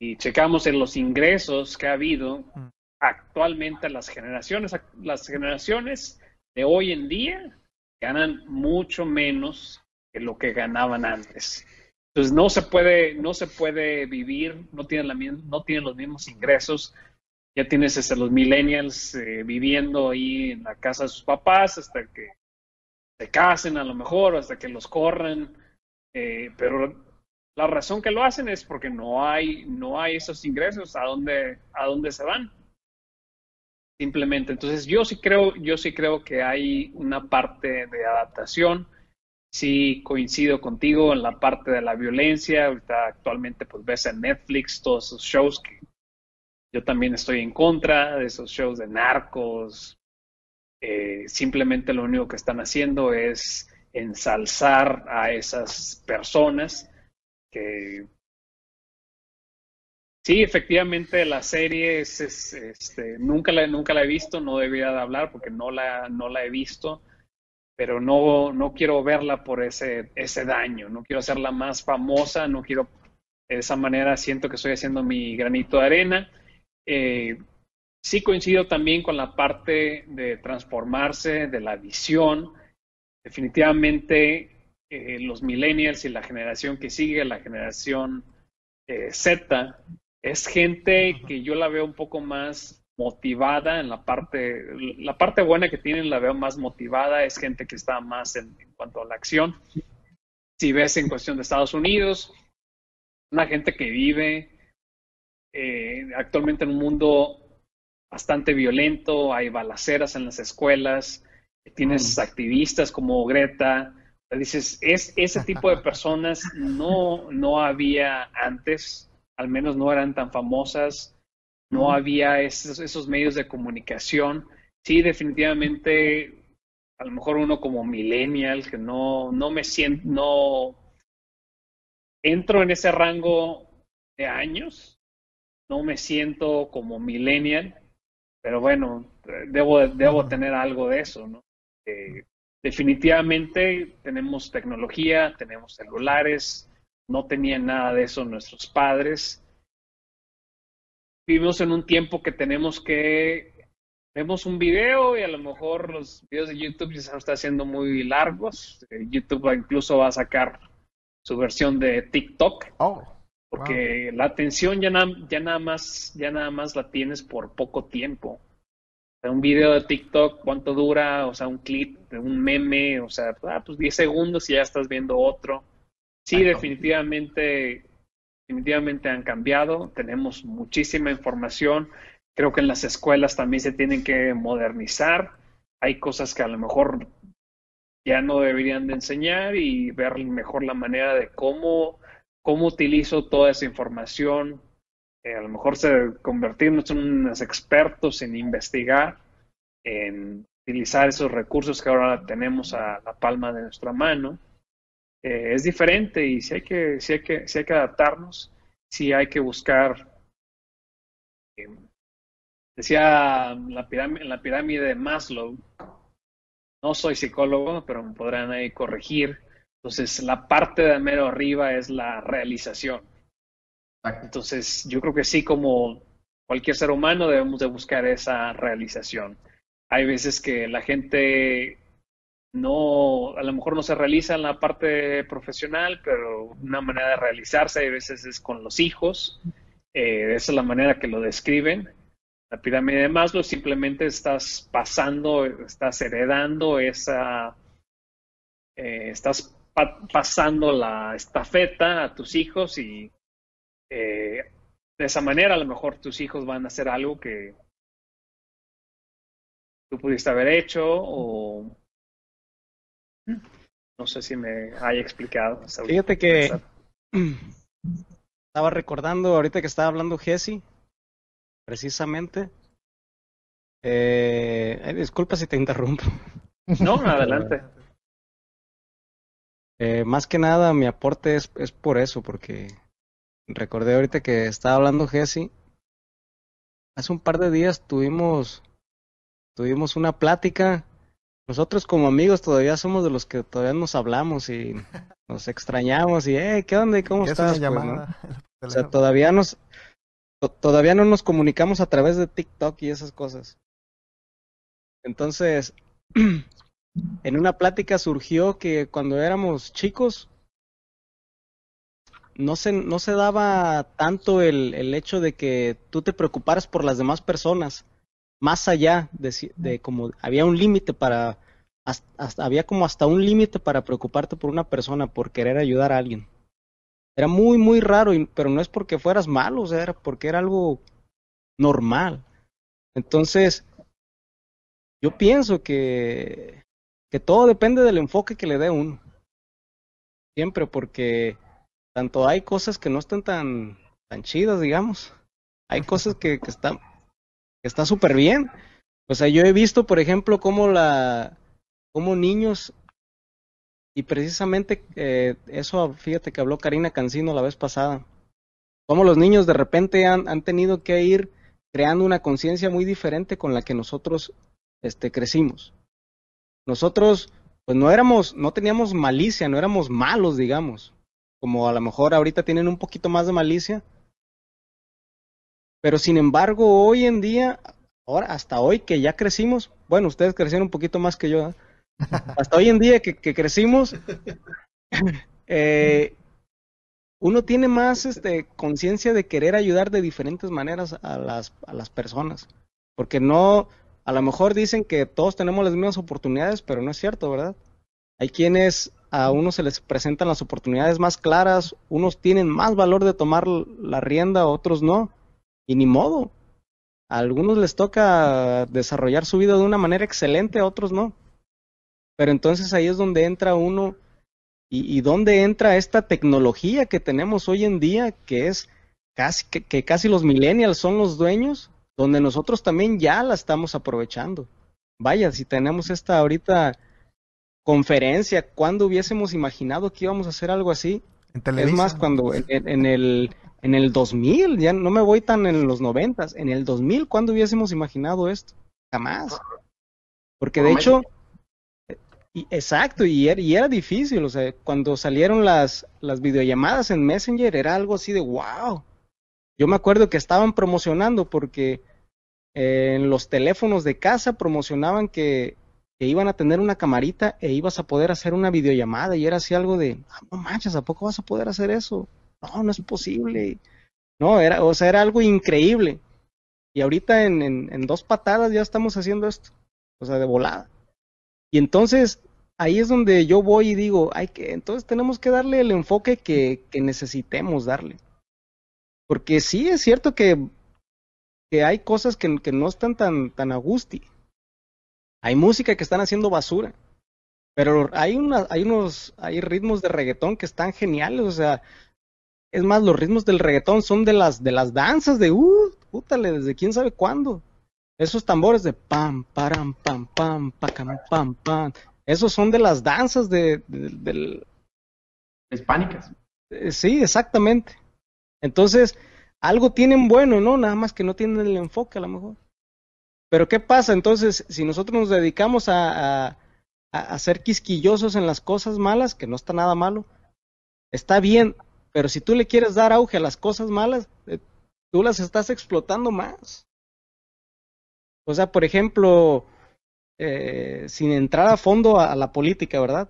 y checamos en los ingresos que ha habido, Mm. actualmente las generaciones, las generaciones de hoy en día ganan mucho menos que lo que ganaban antes. Entonces no se puede, no se puede vivir, no tienen, la, no tienen los mismos ingresos. Ya tienes este, los millennials eh, viviendo ahí en la casa de sus papás hasta que se casen a lo mejor, hasta que los corran. Eh, pero la razón que lo hacen es porque no hay, no hay esos ingresos a dónde, a dónde se van. Simplemente. Entonces yo sí creo, yo sí creo que hay una parte de adaptación. Sí coincido contigo en la parte de la violencia. Ahorita actualmente pues ves en Netflix todos esos shows que yo también estoy en contra de esos shows de narcos. Eh, simplemente lo único que están haciendo es ensalzar a esas personas que sí, efectivamente la serie es, es, este, nunca la nunca la he visto, no debería de hablar porque no la no la he visto, pero no no quiero verla por ese ese daño, no quiero hacerla más famosa, no quiero de esa manera siento que estoy haciendo mi granito de arena. Eh, sí coincido también con la parte de transformarse, de la visión. Definitivamente eh, los millennials y la generación que sigue, la generación eh, Z, es gente que yo la veo un poco más motivada en la parte, la parte buena que tienen la veo más motivada, es gente que está más en, en cuanto a la acción. Si ves en cuestión de Estados Unidos, una gente que vive eh, actualmente en un mundo bastante violento, hay balaceras en las escuelas, tienes activistas como Greta, dices, es ese tipo de personas no, no había antes, al menos no eran tan famosas, no había esos, esos medios de comunicación. Sí, definitivamente, a lo mejor uno como millennial, que no, no me siento, no entro en ese rango de años, no me siento como millennial, pero bueno, debo, debo tener algo de eso, ¿no? Eh, definitivamente tenemos tecnología, tenemos celulares, no tenían nada de eso nuestros padres. Vivimos en un tiempo que tenemos que vemos un video y a lo mejor los videos de YouTube ya se están haciendo muy largos. Eh, YouTube incluso va a sacar su versión de TikTok Oh, porque la atención ya, na- ya nada más ya nada más la tienes por poco tiempo. O sea, un video de TikTok, ¿cuánto dura? O sea, un clip de un meme, o sea, ah, pues 10 segundos y ya estás viendo otro. Sí, definitivamente, definitivamente han cambiado. Tenemos muchísima información. Creo que en las escuelas también se tienen que modernizar. Hay cosas que a lo mejor ya no deberían de enseñar y ver mejor la manera de cómo, cómo utilizo toda esa información. Eh, a lo mejor se, convertirnos en unos expertos en investigar, en utilizar esos recursos que ahora tenemos a la palma de nuestra mano. Eh, es diferente y si hay que, si hay que, si hay que adaptarnos, si hay que buscar. eh, decía la pirámide, la pirámide de Maslow, no soy psicólogo, pero me podrán ahí corregir. Entonces, la parte de mero arriba es la realización. Entonces, yo creo que sí, como cualquier ser humano, debemos de buscar esa realización. Hay veces que la gente no, a lo mejor no se realiza en la parte profesional, pero una manera de realizarse hay veces es con los hijos. Eh, esa es la manera que lo describen. La pirámide de Maslow simplemente estás pasando, estás heredando esa, eh, estás pa pasando la estafeta a tus hijos y eh, de esa manera a lo mejor tus hijos van a hacer algo que tú pudiste haber hecho o no sé si me haya explicado. Fíjate que estaba recordando ahorita que estaba hablando Jesse, precisamente. Eh, disculpa si te interrumpo. No, adelante. Eh, más que nada, mi aporte es, es por eso, porque recordé ahorita que estaba hablando Jesse. Hace un par de días tuvimos, tuvimos una plática. Nosotros como amigos todavía somos de los que todavía nos hablamos y nos extrañamos y, eh, ¿qué onda? y ¿Cómo estás? Pues. O sea, todavía nos, to- todavía no nos comunicamos a través de TikTok y esas cosas. Entonces, en una plática surgió que cuando éramos chicos, no se, no se daba tanto el, el hecho de que tú te preocuparas por las demás personas, más allá de, de como había un límite para, había como hasta un límite para preocuparte por una persona, por querer ayudar a alguien. Era muy, muy raro, y- pero no es porque fueras malo, o sea, era porque era algo normal. Entonces, yo pienso que, que todo depende del enfoque que le dé uno. Siempre, porque tanto hay cosas que no están tan, tan chidas, digamos. Hay cosas que, que están que está súper bien. O sea, yo he visto, por ejemplo, cómo la cómo niños y precisamente eh, eso, fíjate que habló Karina Cancino la vez pasada. Cómo los niños de repente han, han tenido que ir creando una conciencia muy diferente con la que nosotros este, crecimos. Nosotros, pues no éramos, no teníamos malicia, no éramos malos, digamos. Como a lo mejor ahorita tienen un poquito más de malicia. Pero sin embargo, hoy en día, ahora, hasta hoy que ya crecimos, bueno, ustedes crecieron un poquito más que yo, ¿eh? hasta hoy en día que, que crecimos, eh, uno tiene más este, conciencia de querer ayudar de diferentes maneras a las, a las personas. Porque no, a lo mejor dicen que todos tenemos las mismas oportunidades, pero no es cierto, ¿verdad? Hay quienes a unos se les presentan las oportunidades más claras, unos tienen más valor de tomar la rienda, otros no. Y ni modo. A algunos les toca desarrollar su vida de una manera excelente, a otros no. Pero entonces ahí es donde entra uno y, y donde entra esta tecnología que tenemos hoy en día, que es casi que, que casi los millennials son los dueños, donde nosotros también ya la estamos aprovechando. Vaya, si tenemos esta ahorita conferencia, ¿cuándo hubiésemos imaginado que íbamos a hacer algo así? En Es más, cuando en, en- en el en el 2000, ya no me voy tan en los 90, en el 2000, ¿cuándo hubiésemos imaginado esto? Jamás. Porque de hecho, y- exacto, y era, y era difícil, o sea, cuando salieron las, las videollamadas en Messenger era algo así de wow. Yo me acuerdo que estaban promocionando porque eh, en los teléfonos de casa promocionaban que, iban a tener una camarita e ibas a poder hacer una videollamada y era así algo de, "Ah, no manches, ¿a poco vas a poder hacer eso? No, no es posible. No, era, o sea, era algo increíble. Y ahorita en, en, dos patadas ya estamos haciendo esto, o sea, de volada. Y entonces ahí es donde yo voy y digo, hay que, entonces tenemos que darle el enfoque que, que necesitemos darle. Porque sí es cierto que, que hay cosas que, que no están tan, tan a gusti. Hay música que están haciendo basura. Pero hay una, hay unos, hay ritmos de reggaetón que están geniales, o sea, es más, los ritmos del reggaetón son de las, de las danzas de, uh, pútale, desde quién sabe cuándo. Esos tambores de pam, param, pam, pam, pacam, pam, pam. Esos son de las danzas de, de- del, Hispánicas. eh, sí, exactamente. Entonces, algo tienen bueno, ¿no? Nada más que no tienen el enfoque a lo mejor. Pero ¿qué pasa? Entonces, si nosotros nos dedicamos a, a, a- ser quisquillosos en las cosas malas, que no está nada malo, está bien, pero si tú le quieres dar auge a las cosas malas, eh, tú las estás explotando más. O sea, por ejemplo, eh, sin entrar a fondo a, la política, ¿verdad?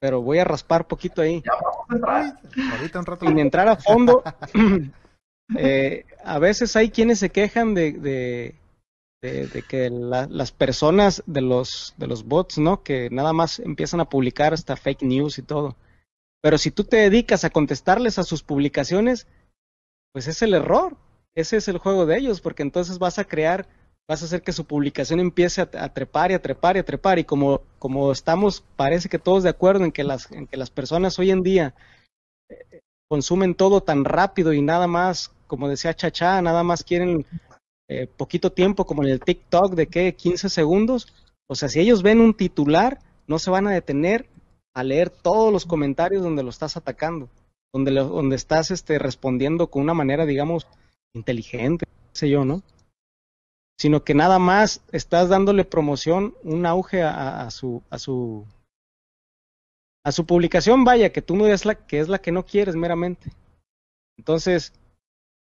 Pero voy a raspar poquito ahí. Ahorita un rato. sin entrar a fondo, eh, a veces hay quienes se quejan de, de, de- de que la- las personas de los, de los bots, ¿no? Que nada más empiezan a publicar hasta fake news y todo. Pero si tú te dedicas a contestarles a sus publicaciones, pues es el error. Ese es el juego de ellos, porque entonces vas a crear, vas a hacer que su publicación empiece a, trepar y a trepar y a trepar. Y como, como estamos, parece que todos de acuerdo en que las, en que las personas hoy en día consumen todo tan rápido y nada más, como decía Chachá, nada más quieren eh, poquito tiempo, como en el TikTok de que 15 segundos. O sea, si ellos ven un titular, no se van a detener a leer todos los comentarios donde lo estás atacando, donde, lo- donde estás este, respondiendo con una manera, digamos, inteligente, qué sé yo, ¿no? Sino que nada más estás dándole promoción, un auge a, su, a su, a su publicación, vaya, que tú no eres la, que es la que no quieres meramente. Entonces,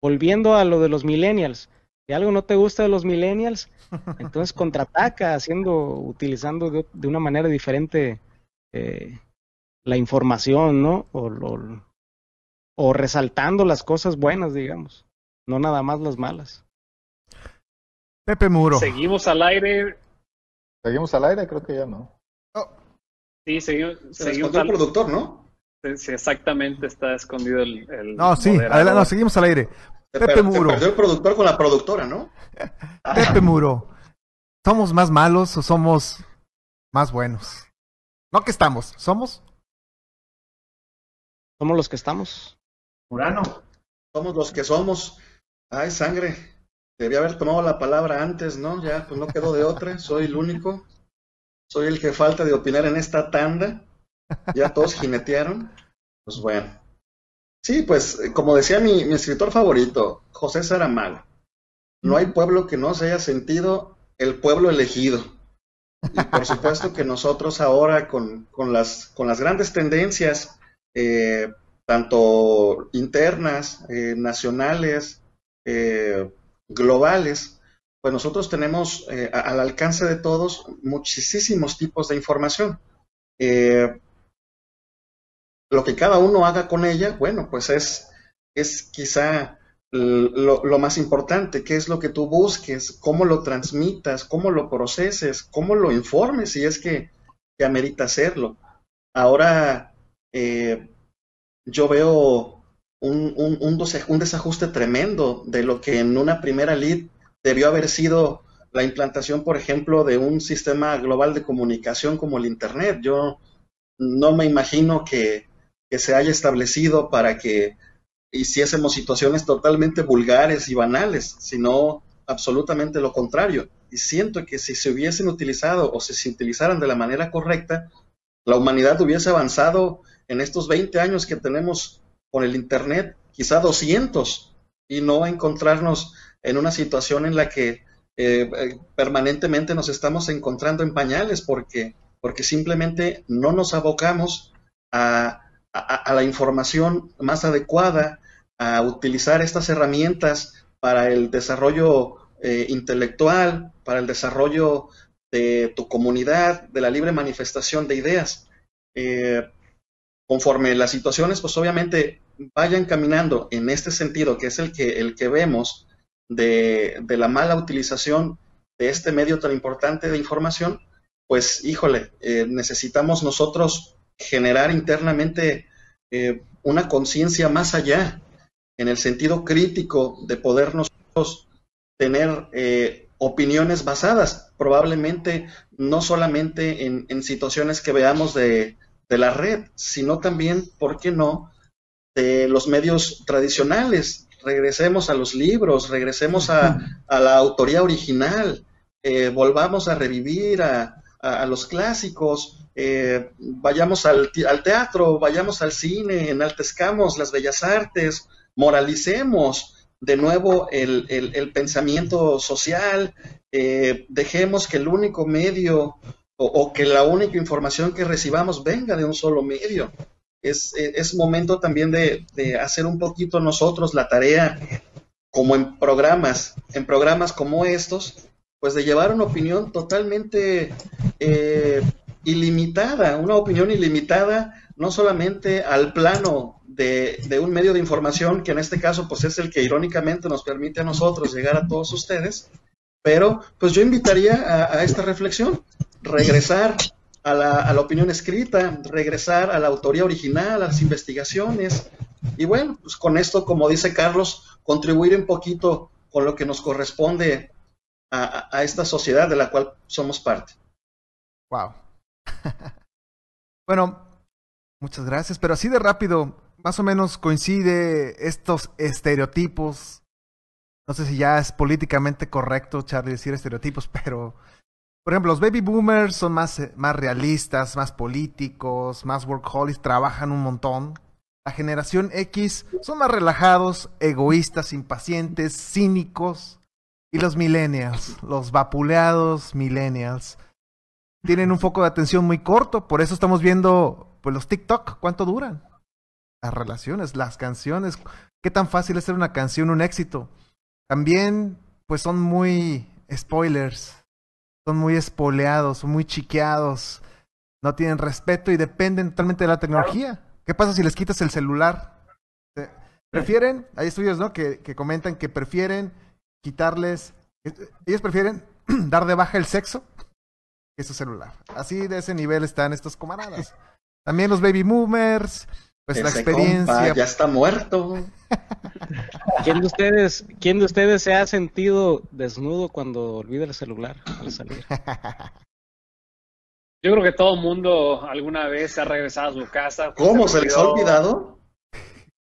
volviendo a lo de los millennials, si algo no te gusta de los millennials, entonces contraataca haciendo, utilizando de, de una manera diferente eh, la información, ¿no? O, o resaltando las cosas buenas, digamos, no nada más las malas. Pepe Muro. Seguimos al aire. ¿Seguimos al aire? Creo que ya no. Sí, seguimos, Se seguimos respondió el al productor, ¿no? Sí, exactamente, está escondido el. el No, sí, adelante, no, seguimos al aire. Pepe per- se Muro. perdió el productor con la productora, ¿no? Pepe Muro. ¿Somos más malos o somos más buenos? No que estamos, somos. Somos los que estamos. Urano. Somos los que somos. Ay, sangre. Debía haber tomado la palabra antes, ¿no? Ya, pues no quedó de otra. Soy el único. Soy el que falta de opinar en esta tanda. Ya todos jinetearon. Pues bueno. Sí, pues eh, como decía mi, escritor favorito, José Saramago. No hay pueblo que no se haya sentido el pueblo elegido. Y por supuesto que nosotros ahora con, con las, con las grandes tendencias, eh, tanto internas, eh, nacionales, eh, globales, pues nosotros tenemos eh, al alcance de todos muchísimos tipos de información. Eh, lo que cada uno haga con ella, bueno, pues es, es quizá lo, lo más importante, qué es lo que tú busques, cómo lo transmitas, cómo lo proceses, cómo lo informes, si es que, que amerita hacerlo. Ahora, eh, yo veo un, un, desajuste tremendo de lo que en una primera lead debió haber sido la implantación, por ejemplo, de un sistema global de comunicación como el Internet. Yo no me imagino que, que se haya establecido para que hiciésemos situaciones totalmente vulgares y banales, sino absolutamente lo contrario. Y siento que si se hubiesen utilizado o si se utilizaran de la manera correcta, la humanidad hubiese avanzado en estos 20 años que tenemos con el Internet, quizá 200, y no encontrarnos en una situación en la que eh, eh, permanentemente nos estamos encontrando en pañales porque, porque simplemente no nos abocamos a, a, la información más adecuada, a utilizar estas herramientas para el desarrollo eh, intelectual, para el desarrollo de tu comunidad, de la libre manifestación de ideas. Conforme las situaciones, pues obviamente vayan caminando en este sentido, que es el que, el que vemos de, de la mala utilización de este medio tan importante de información, pues híjole, eh, necesitamos nosotros generar internamente eh, una conciencia más allá, en el sentido crítico de poder nosotros tener eh, opiniones basadas, probablemente no solamente en, en situaciones que veamos de, de la red, sino también, ¿por qué no?, de los medios tradicionales. Regresemos a los libros, regresemos a, a la autoría original, eh, volvamos a revivir a, a, a los clásicos, eh, vayamos al, al, teatro, vayamos al cine, enaltezcamos las bellas artes, moralicemos de nuevo el, el, el pensamiento social, eh, dejemos que el único medio o, o, que la única información que recibamos venga de un solo medio. Es, es momento también de, hacer un poquito nosotros la tarea, como en programas, en programas como estos, pues de llevar una opinión totalmente eh, ilimitada, una opinión ilimitada no solamente al plano de, de, un medio de información, que en este caso pues es el que irónicamente nos permite a nosotros llegar a todos ustedes, pero pues yo invitaría a, a esta reflexión, regresar a la, a la, opinión escrita, regresar a la autoría original, a las investigaciones, y bueno, pues con esto, como dice Carlos, contribuir un poquito con lo que nos corresponde a, a esta sociedad de la cual somos parte. Wow. bueno, muchas gracias, pero así de rápido, más o menos coincide estos estereotipos no sé si ya es políticamente correcto, Charlie, decir estereotipos, pero, por ejemplo, los baby boomers son más, eh, más realistas, más políticos, más workaholics, trabajan un montón. La generación X son más relajados, egoístas, impacientes, cínicos. Y los millennials, los vapuleados millennials, tienen un foco de atención muy corto, por eso estamos viendo pues los TikTok, ¿cuánto duran? Las relaciones, las canciones, qué tan fácil es hacer una canción un éxito. También pues son muy spoilers, son muy espoleados, son muy chiqueados, no tienen respeto y dependen totalmente de la tecnología. ¿Qué pasa si les quitas el celular? Eh, Prefieren, hay estudios ¿no? que, que comentan que prefieren quitarles, ellos prefieren dar de baja el sexo que su celular. Así de ese nivel están estos camaradas. También los baby boomers, pues la experiencia. compa ya está muerto. ¿Quién de ustedes, quién de ustedes se ha sentido desnudo cuando olvida el celular al salir? Yo creo que todo el mundo alguna vez se ha regresado a su casa. ¿Cómo se les ha olvidado?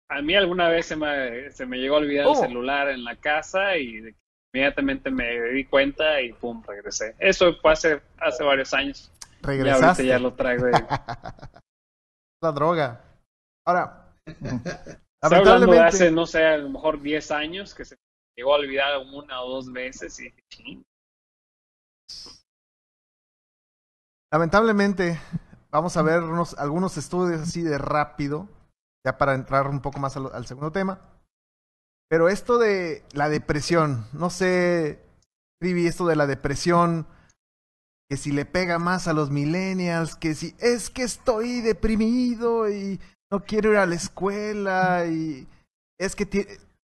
A mí alguna vez se me, se me llegó a olvidar el celular en la casa y inmediatamente me di cuenta y pum, regresé. Eso fue hace, hace varios años. Ya ahorita Regresaste. ya lo traigo. de- La droga. Ahora, Estoy hablando de lamentablemente, hace, no sé, a lo mejor 10 años que se llegó a olvidar una o dos veces y lamentablemente, vamos a ver unos, algunos estudios así de rápido, ya para entrar un poco más al, al segundo tema. Pero esto de la depresión, no sé, Trivi, esto de la depresión, que si le pega más a los millennials, que si es que estoy deprimido y no quiero ir a la escuela y es que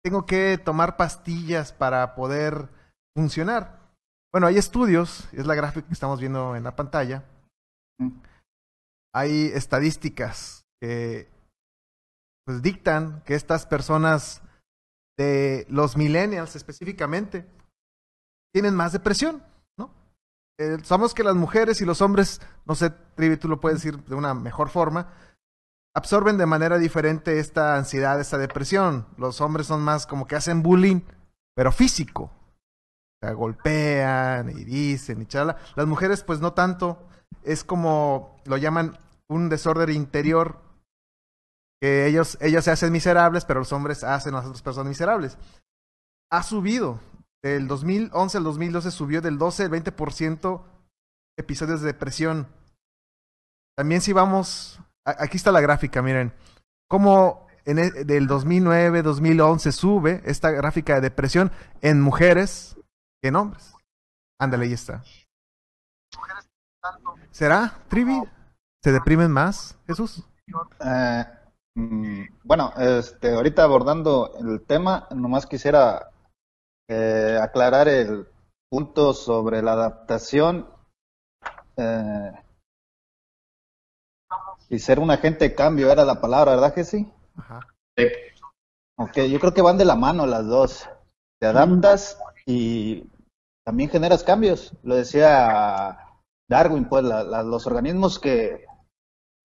tengo que tomar pastillas para poder funcionar. Bueno, hay estudios, es la gráfica que estamos viendo en la pantalla. Hay estadísticas que pues dictan que estas personas de los millennials específicamente tienen más depresión, ¿no? Eh, sabemos que las mujeres y los hombres, no sé, Trivi, tú lo puedes decir de una mejor forma, absorben de manera diferente esta ansiedad, esta depresión. Los hombres son más como que hacen bullying, pero físico. O sea, golpean y dicen y chala. Las mujeres, pues no tanto. Es como lo llaman un desorden interior. Que ellos, ellos se hacen miserables, pero los hombres hacen a las otras personas miserables. Ha subido. Del 2011 al 2012 subió del 12 al 20% episodios de depresión. También si vamos, aquí está la gráfica, miren, cómo en e- del 2009, 2011 sube esta gráfica de depresión en mujeres que en hombres. Ándale, ahí está. ¿Será, Trivi? ¿Se deprimen más, Jesús? Eh, mm, bueno, este, ahorita abordando el tema, nomás quisiera eh, aclarar el punto sobre la adaptación eh, y ser un agente de cambio, era la palabra, ¿verdad que sí? Ajá. Sí. Ok, yo creo que van de la mano las dos. Te adaptas y también generas cambios. Lo decía Darwin, pues la- la- los organismos que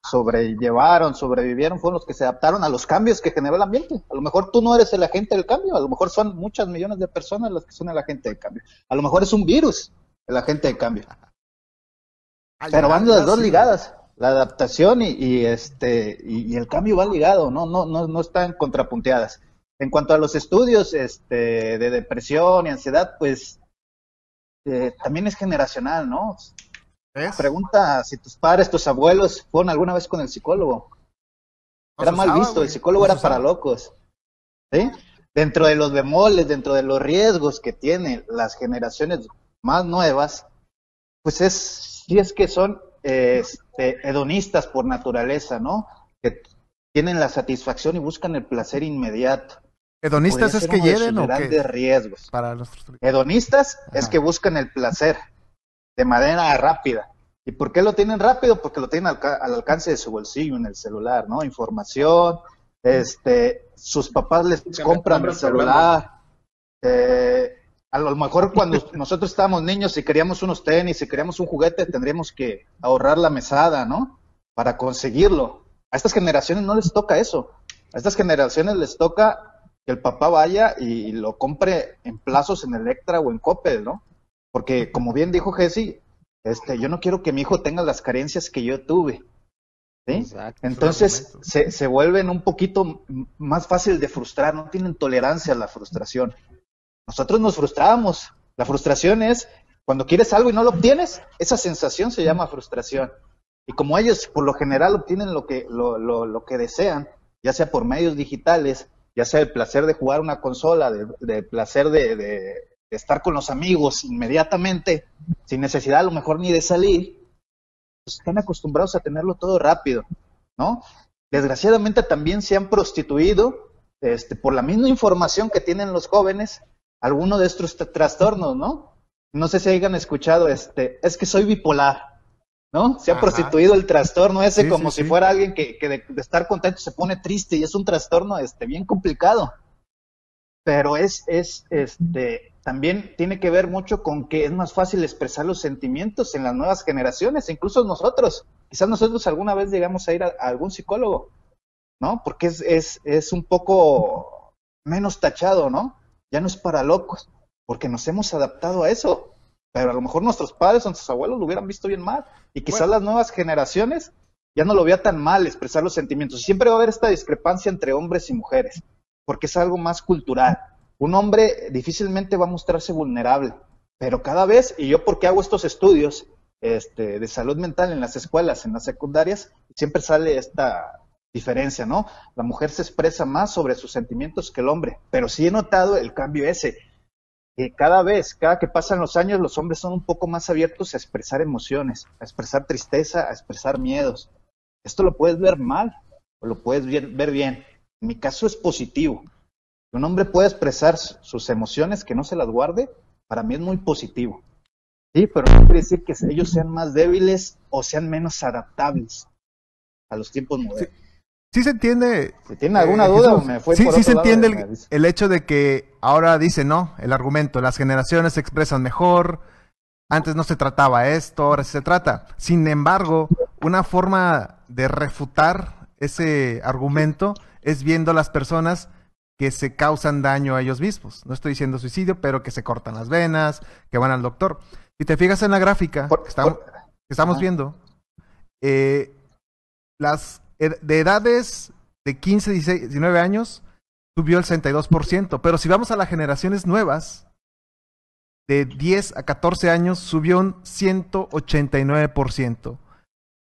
sobrellevaron, sobrevivieron, fueron los que se adaptaron a los cambios que generó el ambiente. A lo mejor tú no eres el agente del cambio, a lo mejor son muchas millones de personas las que son el agente del cambio. A lo mejor es un virus el agente del cambio. Pero van las dos ligadas, la adaptación y, y, este y, y el cambio va ligado, no, no, no, no están contrapunteadas. En cuanto a los estudios este, de depresión y ansiedad, pues eh, también es generacional, ¿no? Pregunta si tus padres, tus abuelos fueron alguna vez con el psicólogo. No Era mal visto, güey. el psicólogo No era para locos. ¿Sí? Dentro de los bemoles, dentro de los riesgos que tienen las generaciones más nuevas, pues es, si es que son eh, este, hedonistas por naturaleza, ¿no? Que tienen la satisfacción y buscan el placer inmediato. ¿Hedonistas Podría es que hieren o grandes qué? riesgos. Para nuestros... Hedonistas es que buscan el placer de manera rápida. ¿Y por qué lo tienen rápido? Porque lo tienen al, al alcance de su bolsillo en el celular, ¿no? Información, este, sus papás les compran el celular. eh, a lo mejor cuando nosotros estábamos niños y queríamos unos tenis, si queríamos un juguete, tendríamos que ahorrar la mesada, ¿no? Para conseguirlo. A estas generaciones no les toca eso. A estas generaciones les toca que el papá vaya y lo compre en plazos en Electra o en Coppel, ¿no? Porque como bien dijo Jesse, este, yo no quiero que mi hijo tenga las carencias que yo tuve. ¿sí? Exacto. Entonces se, se vuelven un poquito más fácil de frustrar, no tienen tolerancia a la frustración. Nosotros nos frustramos. La frustración es cuando quieres algo y no lo obtienes, esa sensación se llama frustración. Y como ellos por lo general obtienen lo que, lo, lo, lo que desean, ya sea por medios digitales, ya sea el placer de jugar una consola, de, de placer de, de- de estar con los amigos inmediatamente, sin necesidad a lo mejor ni de salir, pues están acostumbrados a tenerlo todo rápido, ¿no? Desgraciadamente también se han prostituido este, por la misma información que tienen los jóvenes, algunos de estos tra- trastornos, ¿no? No sé si hayan escuchado, este, es que soy bipolar, ¿no? Se ha Ajá. prostituido el trastorno ese Sí, como sí, si sí. fuera alguien que, que de, de estar contento se pone triste y es un trastorno este, bien complicado. Pero es, es, este, también tiene que ver mucho con que es más fácil expresar los sentimientos en las nuevas generaciones, incluso nosotros. Quizás nosotros alguna vez llegamos a ir a, a algún psicólogo, ¿no? Porque es, es, es un poco menos tachado, ¿no? Ya no es para locos, porque nos hemos adaptado a eso. Pero a lo mejor nuestros padres o nuestros abuelos lo hubieran visto bien mal. Y quizás Bueno. las nuevas generaciones ya no lo vean tan mal expresar los sentimientos. Siempre va a haber esta discrepancia entre hombres y mujeres, porque es algo más cultural. Un hombre difícilmente va a mostrarse vulnerable, pero cada vez, y yo porque hago estos estudios este, de salud mental en las escuelas, en las secundarias, siempre sale esta diferencia, ¿no? La mujer se expresa más sobre sus sentimientos que el hombre, pero sí he notado el cambio ese, que cada vez, cada que pasan los años, los hombres son un poco más abiertos a expresar emociones, a expresar tristeza, a expresar miedos. Esto lo puedes ver mal o lo puedes ver bien. En mi caso es positivo. Un hombre pueda expresar sus emociones, que no se las guarde, para mí es muy positivo. Sí, pero no quiere decir que ellos sean más débiles o sean menos adaptables a los tiempos modernos. Sí se entiende. Si tienen alguna eh, duda o Jesús, me fue sí, por sí otro se entiende el, hecho de que ahora dice, ¿no? El argumento, las generaciones se expresan mejor, antes no se trataba esto, ahora sí se trata. Sin embargo, una forma de refutar ese argumento es viendo a las personas que se causan daño a ellos mismos. No estoy diciendo suicidio, pero que se cortan las venas, que van al doctor. Si te fijas en la gráfica Por- que estamos, por- que estamos viendo, eh, las de edades de 15, 16, 19 años subió el 62%, pero si vamos a las generaciones nuevas, de 10 a 14 años subió un 189%.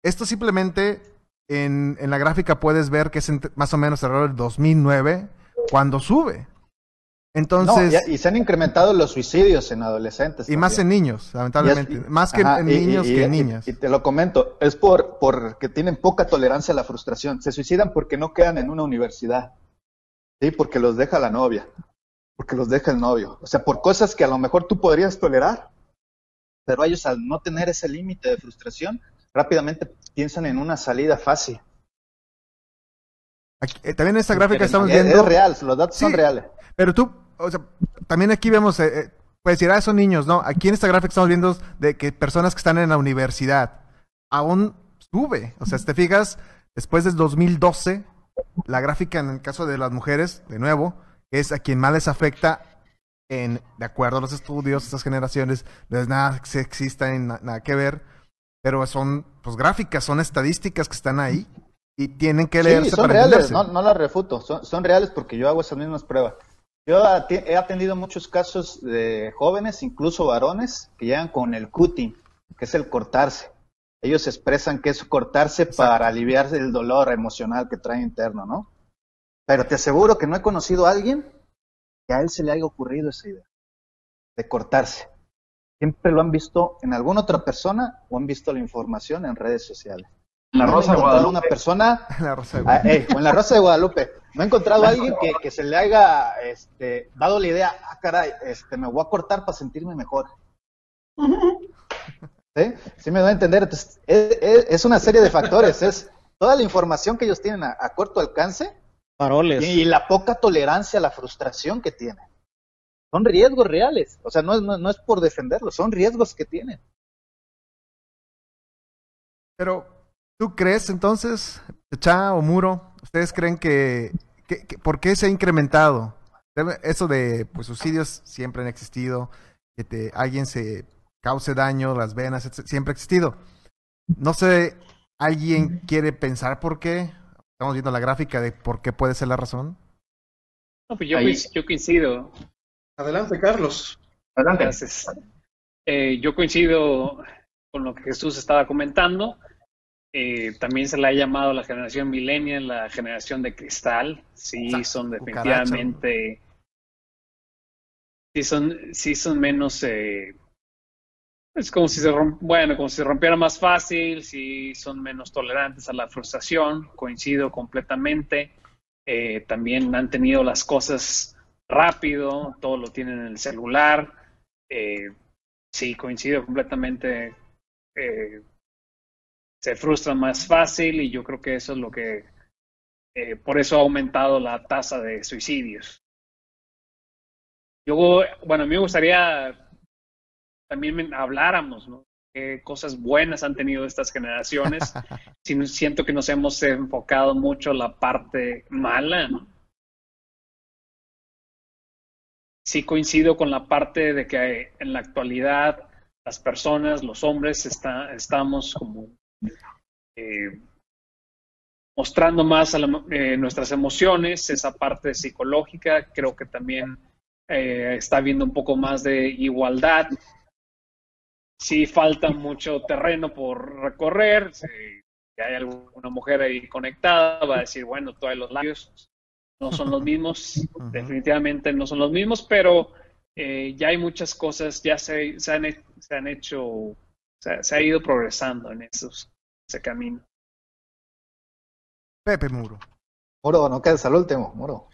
Esto simplemente en, en la gráfica puedes ver que es más o menos alrededor del 2009 cuando sube. Entonces, No, y se han incrementado los suicidios en adolescentes. y más en niños, lamentablemente. Y es- más que ajá, en niños que en niñas. Y, te lo comento, es por porque tienen poca tolerancia a la frustración. Se suicidan porque no quedan en una universidad. Sí, porque los deja la novia, porque los deja el novio. O sea, por cosas que a lo mejor tú podrías tolerar. Pero ellos al no tener ese límite de frustración, rápidamente piensan en una salida fácil. Aquí- eh, también en esta gráfica estamos Es- viendo... Es real, los datos son reales. Pero tú, o sea, también aquí vemos, eh, eh, puedes decir, ah, son niños, ¿no? Aquí en esta gráfica estamos viendo de que personas que están en la universidad aún sube. O sea, si te fijas, después del 2012, la gráfica en el caso de las mujeres, de nuevo, es a quien más les afecta en, de acuerdo a los estudios, estas generaciones, no es nada sexista ni na- nada que ver, pero son, pues, gráficas, son estadísticas que están ahí y tienen que leerse Sí, son para reales, no, no las refuto, son, son reales porque yo hago esas mismas pruebas. Yo he atendido muchos casos de jóvenes, incluso varones, que llegan con el cutting, que es el cortarse. Ellos expresan que es cortarse Exacto. para aliviar el dolor emocional que trae interno, ¿no? Pero te aseguro que no he conocido a alguien que a él se le haya ocurrido esa idea de cortarse. Siempre lo han visto en alguna otra persona o han visto la información en redes sociales. La Rosa de Guadalupe. una persona La Rosa de Ah, Guadalupe. eh, o en la Rosa de Guadalupe. No he encontrado a alguien que, que se le haya este, dado la idea, ah, caray, este, me voy a cortar para sentirme mejor. ¿Sí? Sí me doy a entender. Entonces, es, es- es una serie de factores. Es toda la información que ellos tienen a, a corto alcance Faroles. y, y la poca tolerancia a la frustración que tienen. Son riesgos reales. O sea, no es, no, no es por defenderlos, son riesgos que tienen. Pero, ¿tú crees entonces, Cha o Muro, ustedes creen que, que- que- por qué se ha incrementado Eso de pues, suicidios siempre han existido, que te, alguien se cause daño, las venas, siempre ha existido. No sé, ¿alguien quiere pensar por qué? Estamos viendo la gráfica de por qué puede ser la razón. No, pues yo, yo coincido. Adelante, Carlos. Adelante. Eh, yo coincido con lo que Jesús estaba comentando. Eh, también se le ha llamado la generación millennial la generación de cristal. Sí, son definitivamente. Sí, son, sí son menos. Eh, es como si se bueno, como si se rompiera más fácil, si son menos tolerantes a la frustración. Coincido completamente. Eh, también han tenido las cosas rápido, todo lo tienen en el celular. Eh, sí, coincido completamente. Eh, se frustran más fácil y yo creo que eso es lo que, eh, por eso ha aumentado la tasa de suicidios. Yo, bueno, a mí me gustaría también habláramos, ¿no? Qué cosas buenas han tenido estas generaciones. Siento que nos hemos enfocado mucho en la parte mala, ¿no? sí coincido con la parte de que en la actualidad las personas, los hombres, está, estamos como eh, mostrando más eh, nuestras emociones, esa parte psicológica, creo que también eh, está habiendo un poco más de igualdad. Sí falta mucho terreno por recorrer, si hay alguna mujer ahí conectada, va a decir, bueno, todos los labios, no son los mismos, definitivamente no son los mismos, pero eh, ya hay muchas cosas, ya se, se, han, se han, hecho, se, ha ido progresando en esos, ese camino. Pepe Muro. Muro, no quedes al último, Muro.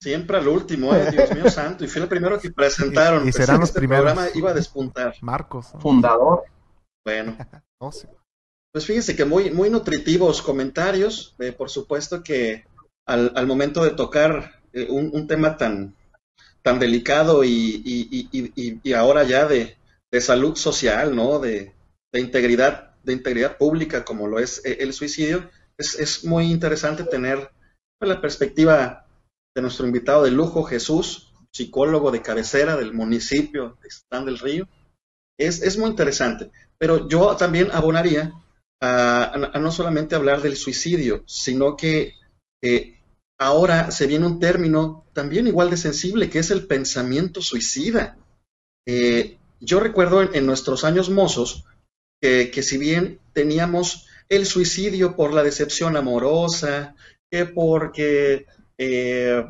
Siempre al último, eh, Dios mío santo. Y fue el primero que presentaron. Y, serán los este primeros. programa iba a despuntar. Marcos. Fundador. Bueno. Pues fíjense que muy, muy nutritivos comentarios. Eh, por supuesto que al, al, momento de tocar eh, un, un, tema tan, tan delicado y, y, y, y ahora ya de, de, salud social, ¿no? De, de, integridad, de integridad pública, como lo es eh, el suicidio, es, es muy interesante tener pues, la perspectiva de nuestro invitado de lujo, Jesús, psicólogo de cabecera del municipio de San del Río. Es, es muy interesante. Pero yo también abonaría a, no solamente hablar del suicidio, sino que eh, ahora se viene un término también igual de sensible, que es el pensamiento suicida. Eh, yo recuerdo en, nuestros años mozos que, si bien teníamos el suicidio por la decepción amorosa, que porque eh,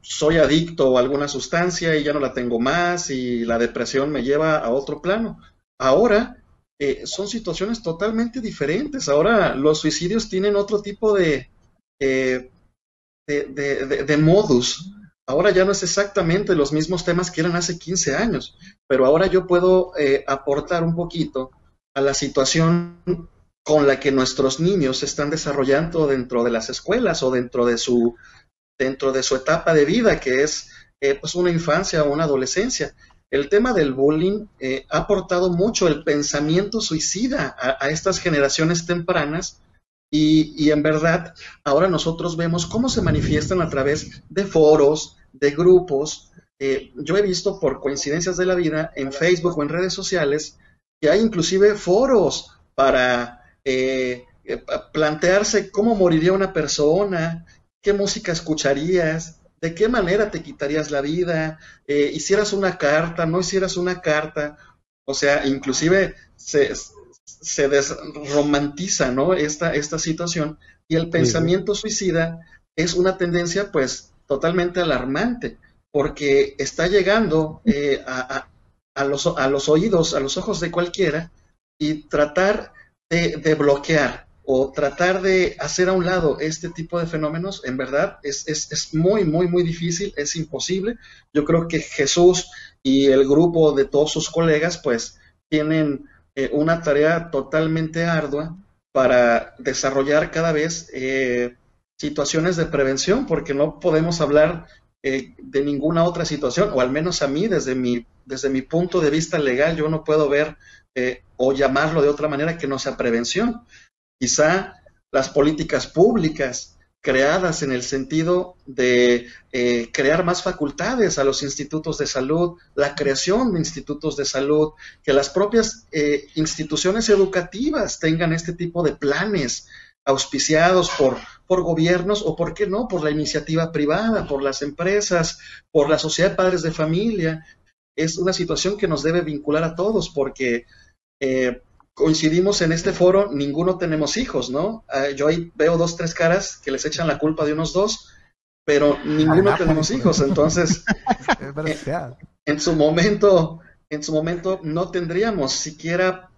soy adicto a alguna sustancia y ya no la tengo más y la depresión me lleva a otro plano. Ahora eh, son situaciones totalmente diferentes. Ahora los suicidios tienen otro tipo de, eh, de, de, de, modus. Ahora ya no es exactamente los mismos temas que eran hace 15 años, pero ahora yo puedo aportar un poquito a la situación con la que nuestros niños se están desarrollando dentro de las escuelas o dentro de su, dentro de su etapa de vida, que es eh, pues una infancia o una adolescencia el tema del bullying eh, ha aportado mucho el pensamiento suicida a, estas generaciones tempranas y, y, en verdad ahora nosotros vemos cómo se manifiestan a través de foros, de grupos. Eh, yo he visto por coincidencias de la vida en Facebook o en redes sociales hay inclusive foros para eh, plantearse cómo moriría una persona, qué música escucharías, de qué manera te quitarías la vida, eh, hicieras una carta, no hicieras una carta, o sea, inclusive se, se desromantiza, ¿no? Esta, esta situación y el pensamiento sí. suicida es una tendencia, pues, totalmente alarmante, porque está llegando eh, a, a, los, a los oídos, a los ojos de cualquiera y tratar de, de bloquear o tratar de hacer a un lado este tipo de fenómenos, en verdad, es, es, es, muy, muy, muy difícil, es imposible. Yo creo que Jesús y el grupo de todos sus colegas, pues, tienen eh, una tarea totalmente ardua para desarrollar cada vez eh, situaciones de prevención, porque no podemos hablar eh, de ninguna otra situación, o al menos a mí, desde mi, desde mi punto de vista legal, yo no puedo ver eh, o llamarlo de otra manera que no sea prevención. Quizá las políticas públicas creadas en el sentido de eh, crear más facultades a los institutos de salud, la creación de institutos de salud, que las propias eh, instituciones educativas tengan este tipo de planes auspiciados por, por gobiernos o, por qué no, por la iniciativa privada, por las empresas, por la sociedad de padres de familia. Es una situación que nos debe vincular a todos porque eh, coincidimos en este foro, ninguno tenemos hijos, ¿no? Ah, yo ahí veo dos, tres caras que les echan la culpa de unos dos, pero ninguno tenemos hijos, entonces en, en su momento, en su momento no tendríamos siquiera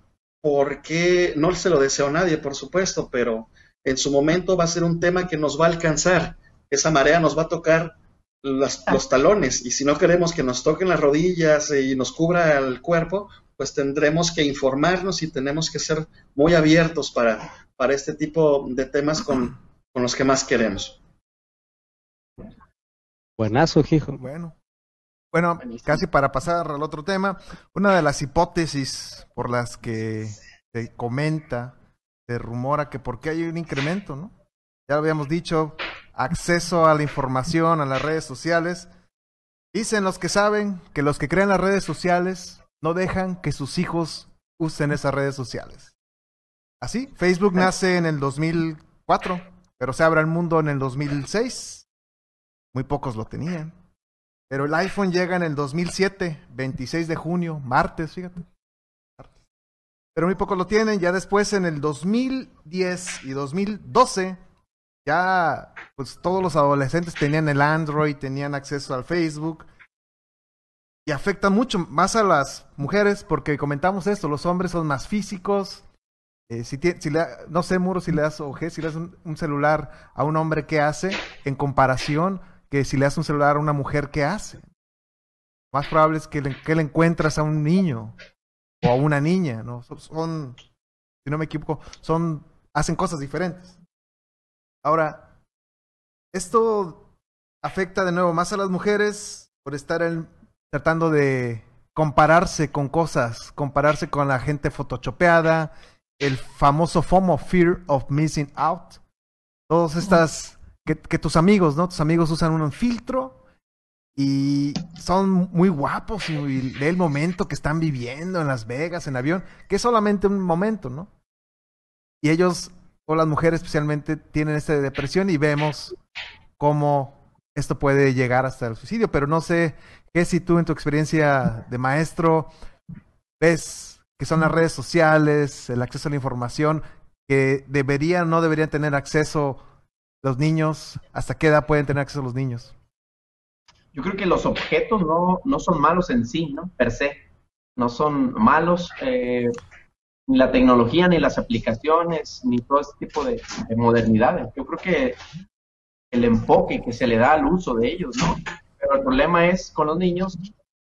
por qué, no se lo deseo a nadie, por supuesto, pero en su momento va a ser un tema que nos va a alcanzar, esa marea nos va a tocar los talones y si no queremos que nos toquen las rodillas y nos cubra el cuerpo, pues tendremos que informarnos y tenemos que ser muy abiertos para, para este tipo de temas con, con los que más queremos. Buenazo, hijo. Bueno. Bueno, casi para pasar al otro tema, una de las hipótesis por las que se comenta, se rumora que por qué hay un incremento, ¿no? Ya lo habíamos dicho, acceso a la información, a las redes sociales. Dicen los que saben que los que crean las redes sociales no dejan que sus hijos usen esas redes sociales. Así, Facebook nace en el 2004, pero se abre al mundo en el 2006. Muy pocos lo tenían. Pero el iPhone llega en el 2007, 26 de junio, martes, fíjate. Pero muy pocos lo tienen. Ya después, en el 2010 y 2012, ya pues todos los adolescentes tenían el Android, tenían acceso al Facebook y afecta mucho más a las mujeres porque comentamos esto, los hombres son más físicos. Eh, si, si le, no sé, Muro, si le das OG, si le das un, celular a un hombre, ¿qué hace? En comparación que si le das un celular a una mujer, ¿qué hace? Más probable es que le, que le encuentras a un niño o a una niña, ¿no? Son, si no me equivoco, son, hacen cosas diferentes. Ahora, esto afecta de nuevo más a las mujeres por estar en, tratando de compararse con cosas, compararse con la gente photoshopeada, el famoso FOMO, Fear of Missing Out. Todas estas, que, tus amigos, ¿no? Tus amigos usan un filtro y son muy guapos y lee el momento que están viviendo en Las Vegas, en avión, que es solamente un momento, ¿no? Y ellos, o las mujeres especialmente, tienen esta depresión y vemos cómo esto puede llegar hasta el suicidio, pero no sé ¿Qué si tú en tu experiencia de maestro ves que son las redes sociales, el acceso a la información, que deberían o no deberían tener acceso los niños? ¿Hasta qué edad pueden tener acceso los niños? Yo creo que los objetos no, no son malos en sí, ¿no? Per se. No son malos. Eh, ni la tecnología, ni las aplicaciones, ni todo este tipo de, de modernidades. Yo creo que el enfoque que se le da al uso de ellos, ¿no? Pero el problema es con los niños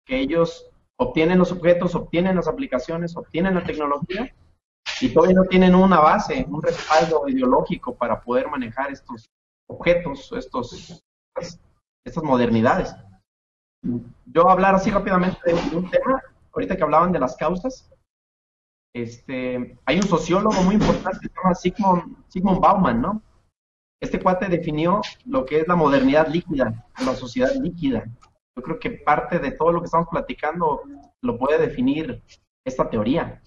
que ellos obtienen los objetos, obtienen las aplicaciones, obtienen la tecnología y todavía no tienen una base, un respaldo ideológico para poder manejar estos objetos, estos, estas modernidades. Yo hablar así rápidamente de un tema, ahorita que hablaban de las causas, este, hay un sociólogo muy importante que se llama Sigmund, Sigmund Bauman, ¿no? Este cuate definió lo que es la modernidad líquida, la sociedad líquida. Yo creo que parte de todo lo que estamos platicando lo puede definir esta teoría.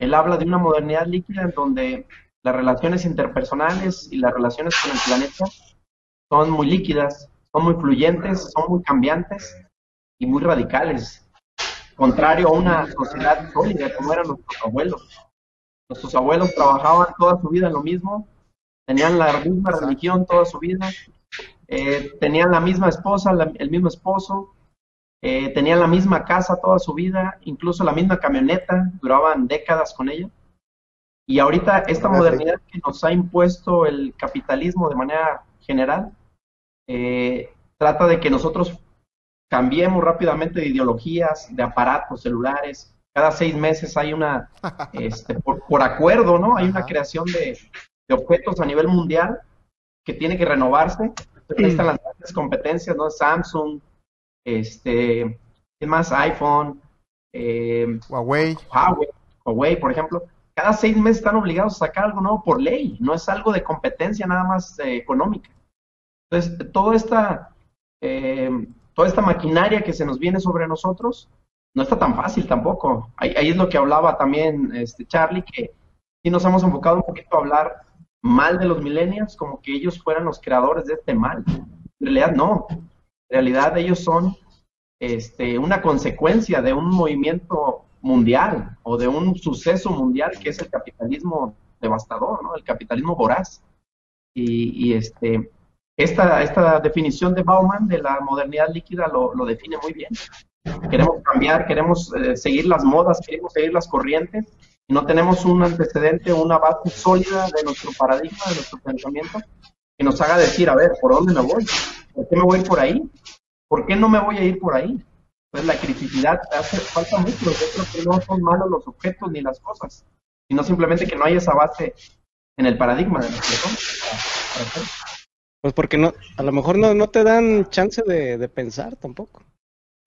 Él habla de una modernidad líquida en donde las relaciones interpersonales y las relaciones con el planeta son muy líquidas, son muy fluyentes, son muy cambiantes y muy radicales, contrario a una sociedad sólida como eran nuestros abuelos. Nuestros abuelos trabajaban toda su vida en lo mismo, tenían la misma religión toda su vida, eh, tenían la misma esposa, el mismo esposo, eh, tenían la misma casa toda su vida, incluso la misma camioneta, duraban décadas con ella. Y ahorita esta modernidad que nos ha impuesto el capitalismo de manera general, eh, trata de que nosotros cambiemos rápidamente de ideologías, de aparatos celulares. Cada seis meses hay una, este, por, acuerdo, ¿no? Hay una creación de, de objetos a nivel mundial que tiene que renovarse. Ahí están las grandes competencias, ¿no? Samsung, este, ¿qué más? iPhone, eh, Huawei. Huawei, Huawei, por ejemplo. cada seis meses están obligados a sacar algo nuevo por ley, no es algo de competencia nada más eh, económica. Entonces, toda esta, eh, toda esta maquinaria que se nos viene sobre nosotros no está tan fácil tampoco. Ahí, ahí es lo que hablaba también este Charlie, que sí nos hemos enfocado un poquito a hablar mal de los millennials, como que ellos fueran los creadores de este mal. En realidad no. En realidad ellos son este, una consecuencia de un movimiento mundial o de un suceso mundial que es el capitalismo devastador, ¿no? El capitalismo voraz. Y, y este, esta, esta definición de Bauman de la modernidad líquida lo, lo define muy bien. Queremos cambiar, queremos eh, seguir las modas, queremos seguir las corrientes no tenemos un antecedente, una base sólida de nuestro paradigma, de nuestro pensamiento, que nos haga decir, a ver, ¿por dónde me voy? ¿Por qué me voy por ahí? ¿Por qué no me voy a ir por ahí? Pues la criticidad hace falta mucho. Yo creo que no son malos los objetos ni las cosas, sino simplemente que no hay esa base en el paradigma de las personas. Pues porque no, a lo mejor no, no te dan chance de, de pensar tampoco.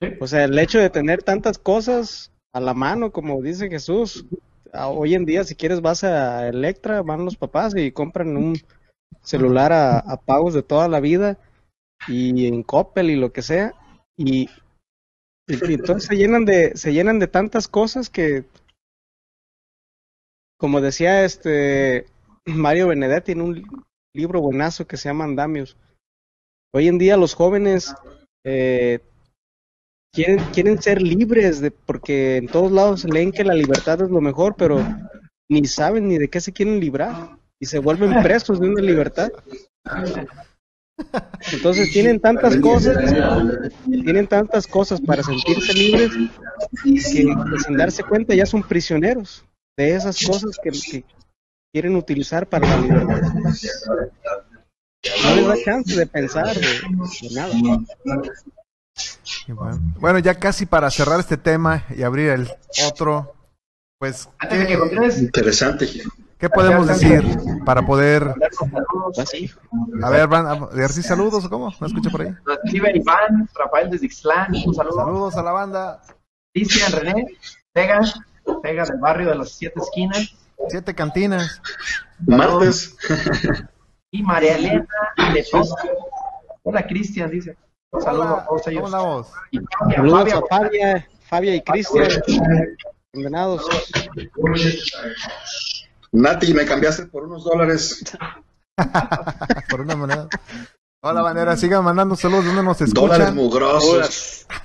Sí. O sea, el hecho de tener tantas cosas a la mano, como dice Jesús, hoy en día si quieres vas a Electra, van los papás y compran un celular a, a pagos de toda la vida y en Coppel y lo que sea y, y- y entonces se llenan de se llenan de tantas cosas que como decía este Mario Benedetti en un libro buenazo que se llama Andamios. Hoy en día los jóvenes eh, quieren, quieren ser libres de, porque en todos lados leen que la libertad es lo mejor, pero ni saben ni de qué se quieren librar y se vuelven presos de una libertad. Entonces tienen tantas cosas, tienen tantas cosas para sentirse libres que, sin darse cuenta ya son prisioneros de esas cosas que quieren utilizar para la libertad. No les da chance de pensar de, de nada. Bueno. Bueno, ya casi para cerrar este tema y abrir el otro, pues, Antes de que ¿qué, Interesante. qué podemos decir para poder... Así. A ver, van a decir saludos o cómo? ¿No escucho por ahí? Nos escribe Iván, Rafael desde Ixtlán, un saludo. Saludos a la banda. Cristian René, Tega, Tega del barrio de las siete esquinas, Siete cantinas. Martes. y María Elena Lepisto. Hola Cristian, dice. Un saludo a Hola, todos ¿cómo ellos. andamos? Y Fabia, Saludos Fabia, a Fabia, Fabia y Cristian. Condenados. Nati, me cambiaste por unos dólares. Por una moneda. Hola, bandera. Sigan mandando saludos donde nos Dólares escuchan. mugrosos.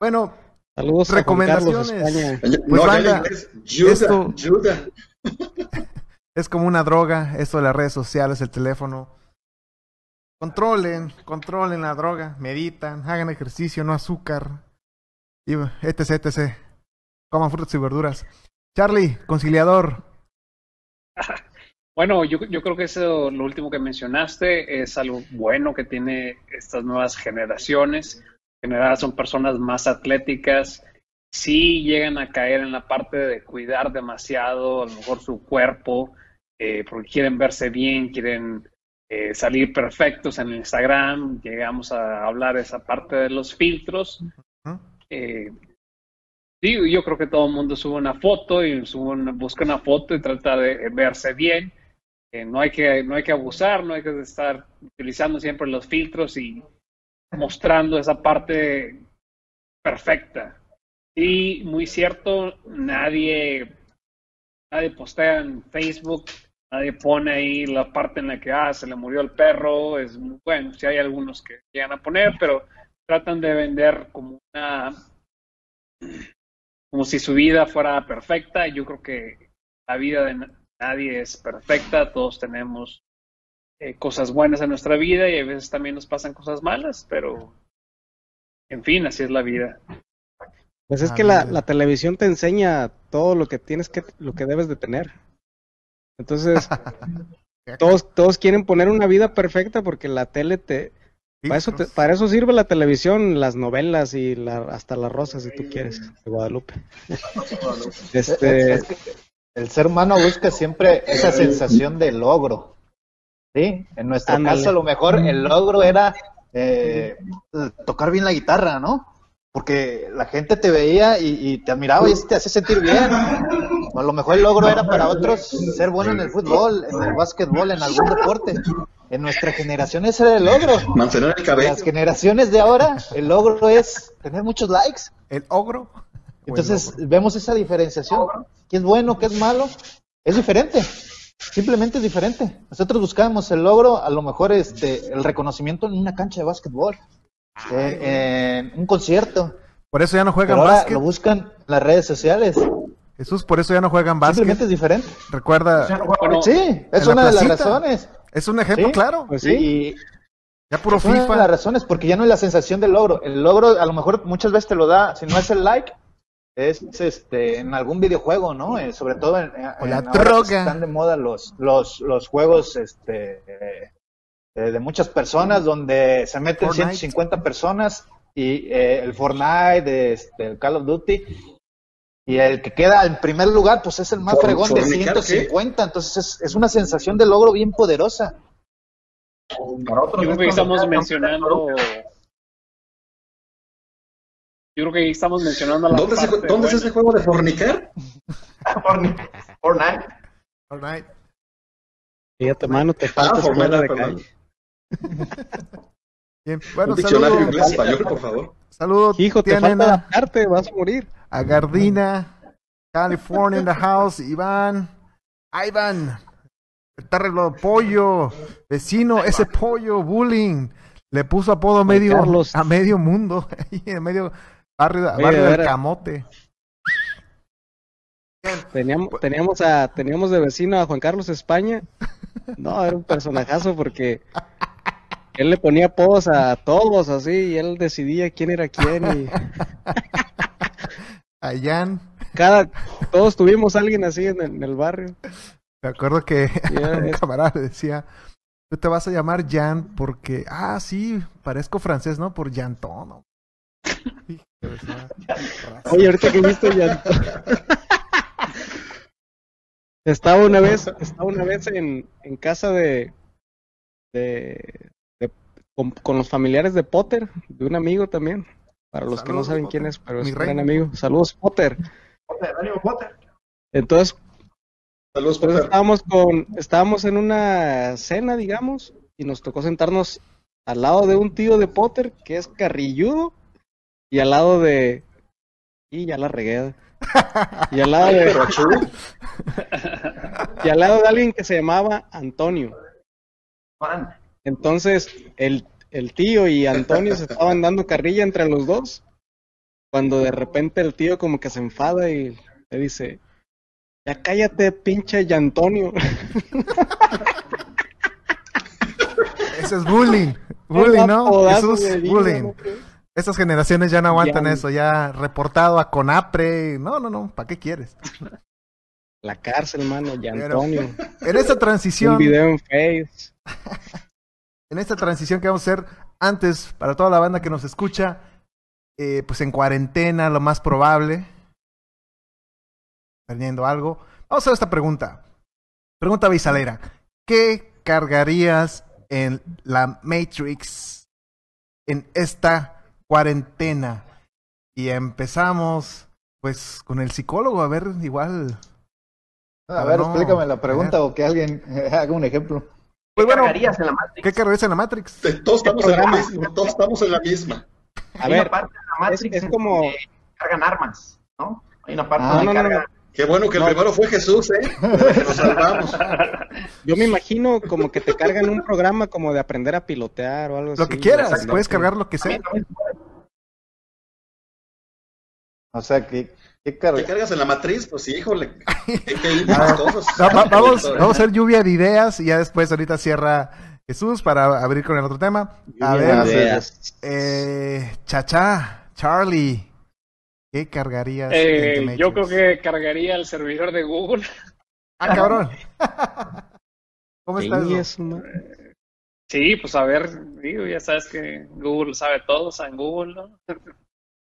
Bueno, Saludos a Juan Recomendaciones. Carlos España. no, banda, esto- es como una droga, esto de las redes sociales, el teléfono. Controlen, controlen la droga, meditan, hagan ejercicio, no azúcar, y etc, etc. Coman frutas y verduras. Charlie, conciliador. Bueno, yo, yo creo que eso, lo último que mencionaste, es algo bueno que tiene estas nuevas generaciones. En general son personas más atléticas, sí llegan a caer en la parte de cuidar demasiado, a lo mejor su cuerpo, eh, porque quieren verse bien, quieren eh, salir perfectos en Instagram. Llegamos a hablar de esa parte de los filtros. Eh, yo creo que todo el mundo sube una foto y sube una- busca una foto y trata de verse bien. No, hay que, no hay que abusar, no hay que estar utilizando siempre los filtros y mostrando esa parte perfecta. Y muy cierto, nadie, nadie postea en Facebook, nadie pone ahí la parte en la que ah, se le murió el perro. Es bueno, si hay algunos que llegan a poner, pero tratan de vender como una como si su vida fuera perfecta. Yo creo que la vida de na- nadie es perfecta, todos tenemos eh, cosas buenas en nuestra vida y a veces también nos pasan cosas malas, pero en fin, así es la vida. Pues es Ah, que la, la televisión te enseña todo lo que tienes que, lo que debes de tener. Entonces, todos, todos quieren poner una vida perfecta porque la tele te, para eso, te- para eso sirve la televisión, las novelas y la, hasta las rosas si tú quieres, de Guadalupe. Este, Es que el ser humano busca siempre esa sensación de logro. ¿Sí? En nuestro Ándale. caso, a lo mejor el logro era eh, tocar bien la guitarra, ¿no? porque la gente te veía y, y te admiraba y eso te hacía sentir bien. O a lo mejor el logro era para otros ser bueno en el fútbol, en el básquetbol, en algún deporte. En nuestra generación ese era el logro. Mantener el cabello. Las generaciones de ahora, el logro es tener muchos likes. ¿El ogro? el Entonces ogro? vemos esa diferenciación. ¿Qué es bueno, qué es malo? Es diferente. Simplemente es diferente. Nosotros buscábamos el logro, a lo mejor este, el reconocimiento en una cancha de básquetbol, eh, en un concierto. Por eso ya no Pero juegan ahora básquet. lo buscan las redes sociales. Jesús, por eso ya no juegan básquet. Simplemente es diferente. Recuerda, Bueno, Sí, es ¿En la una de las razones. es un ejemplo Sí. claro. Pues sí. Y Ya puro es una de las FIFA. razones, porque ya no es la sensación del logro. El logro a lo mejor muchas veces te lo da, si no es el like, es este en algún videojuego, ¿no? Eh, sobre todo en, en- O la droga. están de moda los los los juegos este eh, de muchas personas donde se meten Fortnite. 150 personas y eh, el Fortnite, este, el Call of Duty y el que queda en primer lugar pues es el más For- fregón de fornicar, ¿qué? 150, entonces es, es una sensación de logro bien poderosa. Yo creo que estamos mencionando. Yo creo que estamos mencionando la ¿Dónde, se- ¿dónde es ese juego de fornicar? Fortnite. Fortnite. Fíjate, mano, te Ah, falta escuela de perdón. calle. Bien, bueno, Un diccionario saludos. inglés-español, por favor. Saludos, Hijo, te falta adaptarte, vas a morir. a Gardina, California in the house, Iván, Ivan, está arreglado, pollo, vecino, ese pollo, bullying, le puso apodo a medio, Carlos. a medio mundo, ahí en medio barrio, Oye, barrio del camote. Teníamos, teníamos, a, teníamos de vecino a Juan Carlos España. No, era un personajazo porque él le ponía apodos a todos así y él decidía quién era quién y A Jan, cada, todos tuvimos a alguien así en el, en el barrio. me acuerdo que un es- camarada le decía, tú te vas a llamar Jan porque, ah, sí, parezco francés, ¿no? Por de su- Oye, ahorita que viste ya. Estaba una vez, estaba una vez en, en casa de, de, de- con, con los familiares de Potter, de un amigo también. Para los que no saben Potter. quién es, pero es Mi un rey. gran amigo. Saludos, Potter. Potter, ánimo, Potter. Entonces, Saludos, Entonces Potter. estábamos con, estábamos en una cena, digamos, y nos tocó sentarnos al lado de un tío de Potter que es carrilludo y al lado de y ya la regué. Y al lado de y al lado de alguien que se llamaba Antonio. Juan. Entonces, el, el tío y Antonio se estaban dando carrilla entre los dos. Cuando de repente el tío como que se enfada y le dice, ya cállate, pinche y Antonio. Ese es bullying. Bullying, ¿no? De vida, bullying. Estas generaciones ya no aguantan Ya. eso, ya reportado a Conapre. No, no, no, ¿para qué quieres? La cárcel, mano, y Pero- Antonio. En esta Un transición, video en Face. en esta transición que vamos a hacer antes, para toda la banda que nos escucha, eh, pues en cuarentena, lo más probable, perdiendo algo. Vamos a hacer esta pregunta. Pregunta bisalera. ¿Qué cargarías en la Matrix en esta cuarentena? Y empezamos, pues, con el psicólogo, a ver, igual. A ver, no explícame la pregunta o que alguien haga un ejemplo. Pues bueno, cargarías en la Matrix? ¿qué cargarías en la Matrix? Eh, Todos estamos, en la misma, todos estamos en la misma. A Hay ver, una parte de la Matrix es en como- cargan armas, ¿no? Hay una parte Ah, donde no, no, no. cargan... Qué bueno que el No. primero fue Jesús, ¿eh? Nos salvamos. yo me imagino como que te cargan un programa como de aprender a pilotear o algo así. Lo que quieras, puedes cargar lo que sea. O sea, que qué ¿Te carga. cargas en la matriz? Pues sí, híjole. Hay que ir A las ver, cosas. no, va- vamos, vamos a hacer lluvia de ideas y ya después ahorita cierra Jesús para abrir con el otro tema. A Lluvia ver, ideas. eh, Chacha, Charlie, ¿qué cargarías? en Eh, yo creo que cargaría el servidor de Google. Ah, cabrón. ¿Cómo está Sí, pues a ver, digo, ya sabes que Google sabe todo, San Google, ¿no?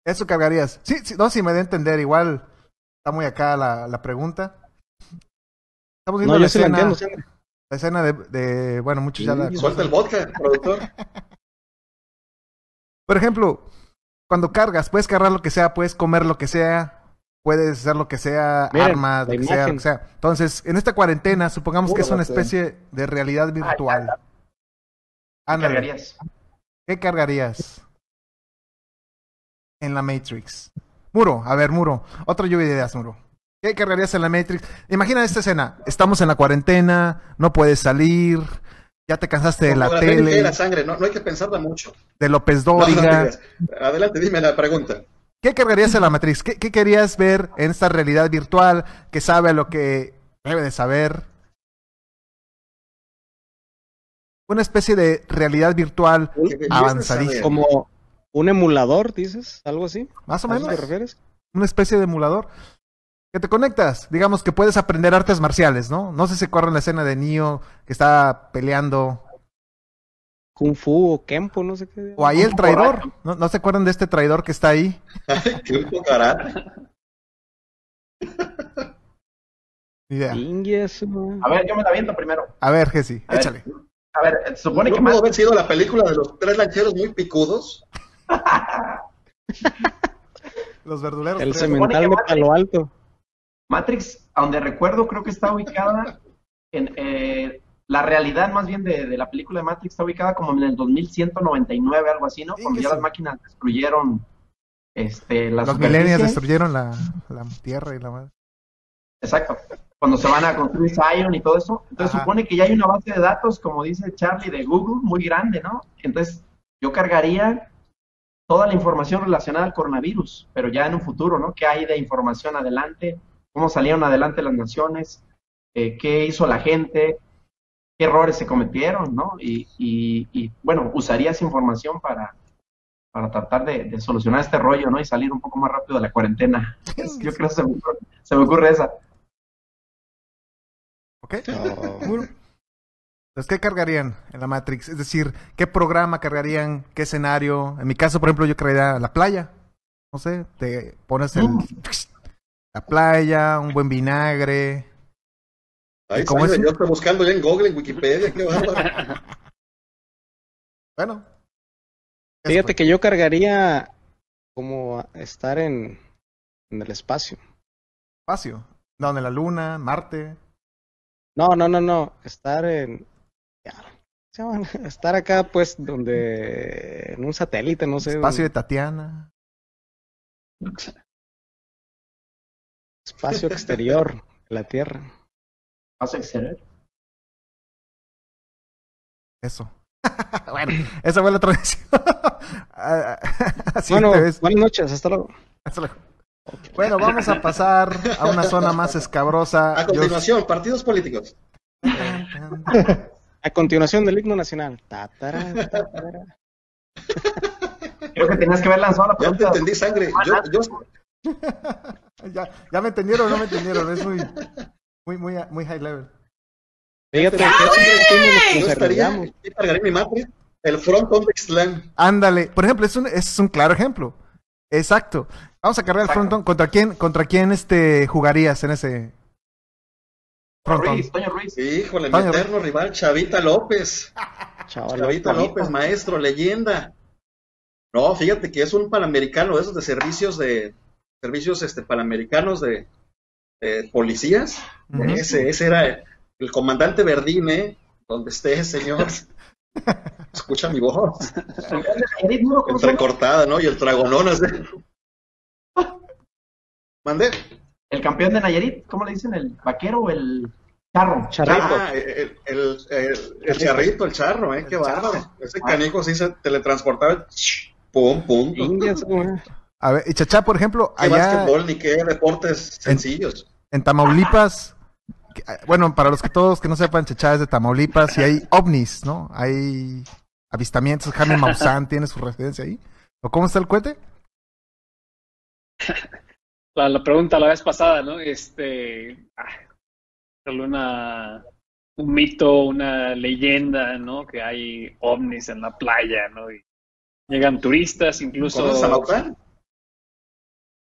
Eso cargarías. Sí, sí, no, si me da a entender, igual está muy acá la, la pregunta. Estamos viendo No, la, sí escena, entiendo. sí. la escena de, de- bueno, muchos ya la Suelta el vodka, productor. Por ejemplo, cuando cargas, puedes cargar lo que sea, puedes comer lo que sea, puedes hacer lo que sea, Miren, armas, lo que sea, lo que sea. Entonces, en esta cuarentena, supongamos que es una especie de realidad virtual. ¿Qué cargarías? ¿qué cargarías en la Matrix? Muro, a ver, Muro, otra lluvia de ideas, Muro. ¿Qué cargarías en la Matrix? Imagina esta escena, estamos en la cuarentena, no puedes salir, ya te cansaste de la fe tele, ligera, sangre, no, no hay que pensarla mucho. de López No, no Dóriga. Adelante, dime la pregunta. ¿Qué cargarías en la matriz? ¿Qué, qué querías ver en esta realidad virtual que sabe a lo que debe de saber? Una especie de realidad virtual de avanzadísima. Como un emulador, dices, algo así. Más o ¿A menos. te refieres? Una especie de emulador. Que te conectas. Digamos que puedes aprender artes marciales, ¿no? No sé si corren la escena de Neo que está peleando. Kung Fu o Kempo, no sé qué. O ahí el traidor. ¿No, ¿No se acuerdan de este traidor que está ahí? Idea. A ver, yo me la viento primero. A ver, Jesse, A ver. échale. A ver, supone ¿No que más... haber sido la película de los tres lancheros muy picudos? Los verduleros. El cemental de Matrix- Palo Alto. Matrix, a donde recuerdo, creo que está ubicada en eh, la realidad más bien de, de la película de Matrix está ubicada como en el 2199, algo así, ¿no? Cuando ya las máquinas destruyeron este, la Los millennials destruyeron la, la tierra y la madre. Exacto. Cuando se van a construir Zion y todo eso. Entonces Ajá. supone que ya hay una base de datos, como dice Charlie, de Google, muy grande, ¿no? Entonces yo cargaría toda la información relacionada al coronavirus, pero ya en un futuro, ¿no? ¿Qué hay de información adelante? ¿Cómo salieron adelante las naciones? Eh, ¿Qué hizo la gente? ¿Qué errores se cometieron, ¿no? Y, y, y, bueno, usaría esa información para, para tratar de, de solucionar este rollo, ¿no? Y salir un poco más rápido de la cuarentena. Yo creo que se me ocurre, se me ocurre esa. ¿Ok? Oh. Muro. Entonces, ¿qué cargarían en la Matrix? Es decir, ¿qué programa cargarían? ¿Qué escenario? En mi caso, por ejemplo, yo cargaría la playa. No sé, te pones el, la playa, un buen vinagre. Ahí ¿Y cómo es? yo estoy buscando ya en Google, en Wikipedia, qué bárbaro. Bueno. Fíjate que yo cargaría como estar en, en el espacio. Espacio. ¿Dónde? ¿La luna? ¿Marte? No, no, no, no. Estar en. Estar acá, pues, donde. En un satélite, no sé. Espacio de Tatiana. espacio exterior de la Tierra. ¿Vas a exterior? Eso. bueno, esa fue la tradición. Ah, Así bueno, buenas noches, hasta luego. Hasta luego. Bueno, vamos a pasar a una zona más escabrosa. A Yo- continuación, partidos políticos. A continuación del himno nacional. Tatara, tatara. Creo que tenías que haber lanzado la Ya te pregunta. entendí, sangre. Yo, yo, ya, ya me entendieron o no me entendieron. Es muy, muy, muy, muy high level. Fíjate que yo nos cargaré mi matriz, el frontón de Ixtlán. Ándale. Por ejemplo, es un, es un claro ejemplo. Exacto. Vamos a cargar el frontón. ¿Contra quién, contra quién este, jugarías en ese frontón? Ruiz, Toño Ruiz. Híjole, mi eterno rival, Chavita López. Chavita López, maestro, leyenda. No, fíjate que es un panamericano, de esos de servicios de servicios este panamericanos de, de policías. Ese, ese era el comandante Verdine, donde esté, señor. Escucha mi voz. Entrecortada, ¿no? Y el tragonón así. Mandé. El campeón de Nayarit, ¿cómo le dicen? ¿El vaquero o el charro? Charrito. Ah, el, el, el, el charrito, el charro, ¿eh? Qué bárbaro. Ese canijo sí se teletransportaba. Pum, pum. A ver, y Chachá, por ejemplo, Qué allá básquetbol ni qué deportes sencillos. en Tamaulipas, ah, bueno, para los que todos que no sepan, Chachá es de Tamaulipas y hay ovnis, ¿no? Hay avistamientos. Jaime Maussan tiene su residencia ahí. ¿O cómo está el cohete? La, la pregunta la vez pasada, ¿no? Este, ah, una, un mito, una leyenda, ¿no? Que hay ovnis en la playa, ¿no? Y llegan turistas, incluso.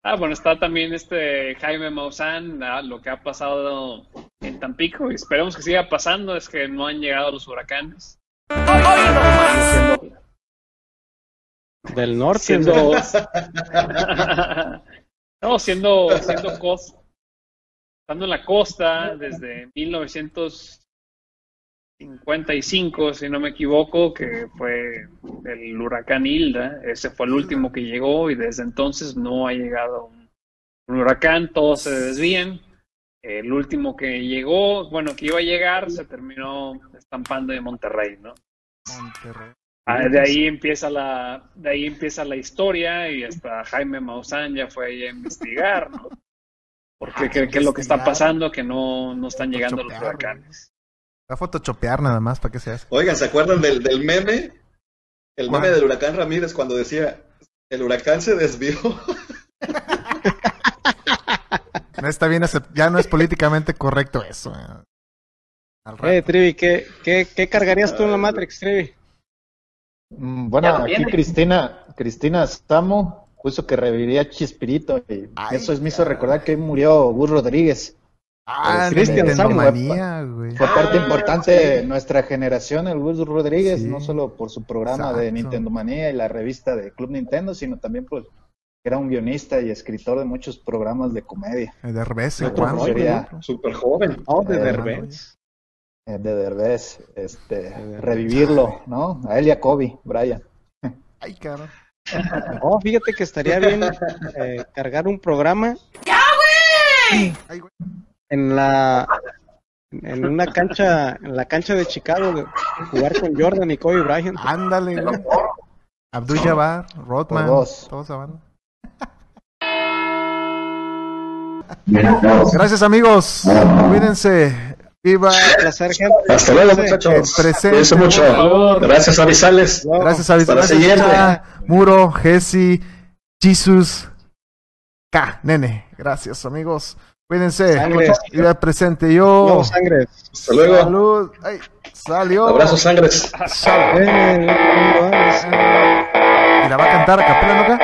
Ah, bueno, está también este Jaime Maussan, ah, lo que ha pasado en Tampico, y esperemos que siga pasando, es que no han llegado los huracanes. Del norte. siendo ¿no? siendo siendo costa estando en la costa desde 1955 si no me equivoco que fue el huracán Hilda ese fue el último que llegó y desde entonces no ha llegado un, un huracán todos se desvían el último que llegó bueno que iba a llegar se terminó estampando de Monterrey no Monterrey. Ah, de ahí empieza la de ahí empieza la historia y hasta Jaime Maussan ya fue ahí a investigar, ¿no? Porque qué, qué es lo que está pasando que no, no están llegando los huracanes. Va a photoshopear nada más para que se hace. Oigan, ¿se acuerdan del, del meme? El meme del huracán Ramírez cuando decía, el huracán se desvió. No está bien, ya no es políticamente correcto eso. eh. Eh, Trivi, ¿qué, qué, ¿qué cargarías tú en la Matrix, Trivi? Mm, Bueno, aquí. Cristina, Cristina Stamo puso que reviviría Chispirito y Ay, eso me hizo recordar que murió Gus Rodríguez. ah, Cristian güey. Fue parte Ah, importante de nuestra generación, el Gus Rodríguez, Sí. no solo por su programa de. Nintendo Manía y la revista de Club Nintendo, sino también por que era un guionista y escritor de muchos programas de comedia. De sería- Súper joven. Oh, de Derbez. Eh, de Derbez, este, revivirlo, ¿no? A él y a Kobe, Brian. Ay, cabrón. Oh, fíjate que estaría bien eh, cargar un programa Ay, güey. en la en una cancha en la cancha de Chicago de jugar con Jordan y Kobe Bryant. Ándale, güey. Abdul Jabbar, Rodman, Por dos. toda esa banda. Gracias, amigos. Cuídense. Viva Un placer, gente. Hasta luego, muchachos. presente. Cuídense mucho. Gracias, Avisales. Gracias a Hasta la Gracias, siguiente. Chacha, Muro, Jesse, Jesus, K, Nene. Gracias, amigos. Cuídense. Sangres. Viva presente. Yo. Nuevo sangre. Hasta luego. Salud. Ay, salió. Abrazos, sangres. Salud. Eh, eh, eh, eh, eh. Y la va a cantar a capela, ¿no? acá?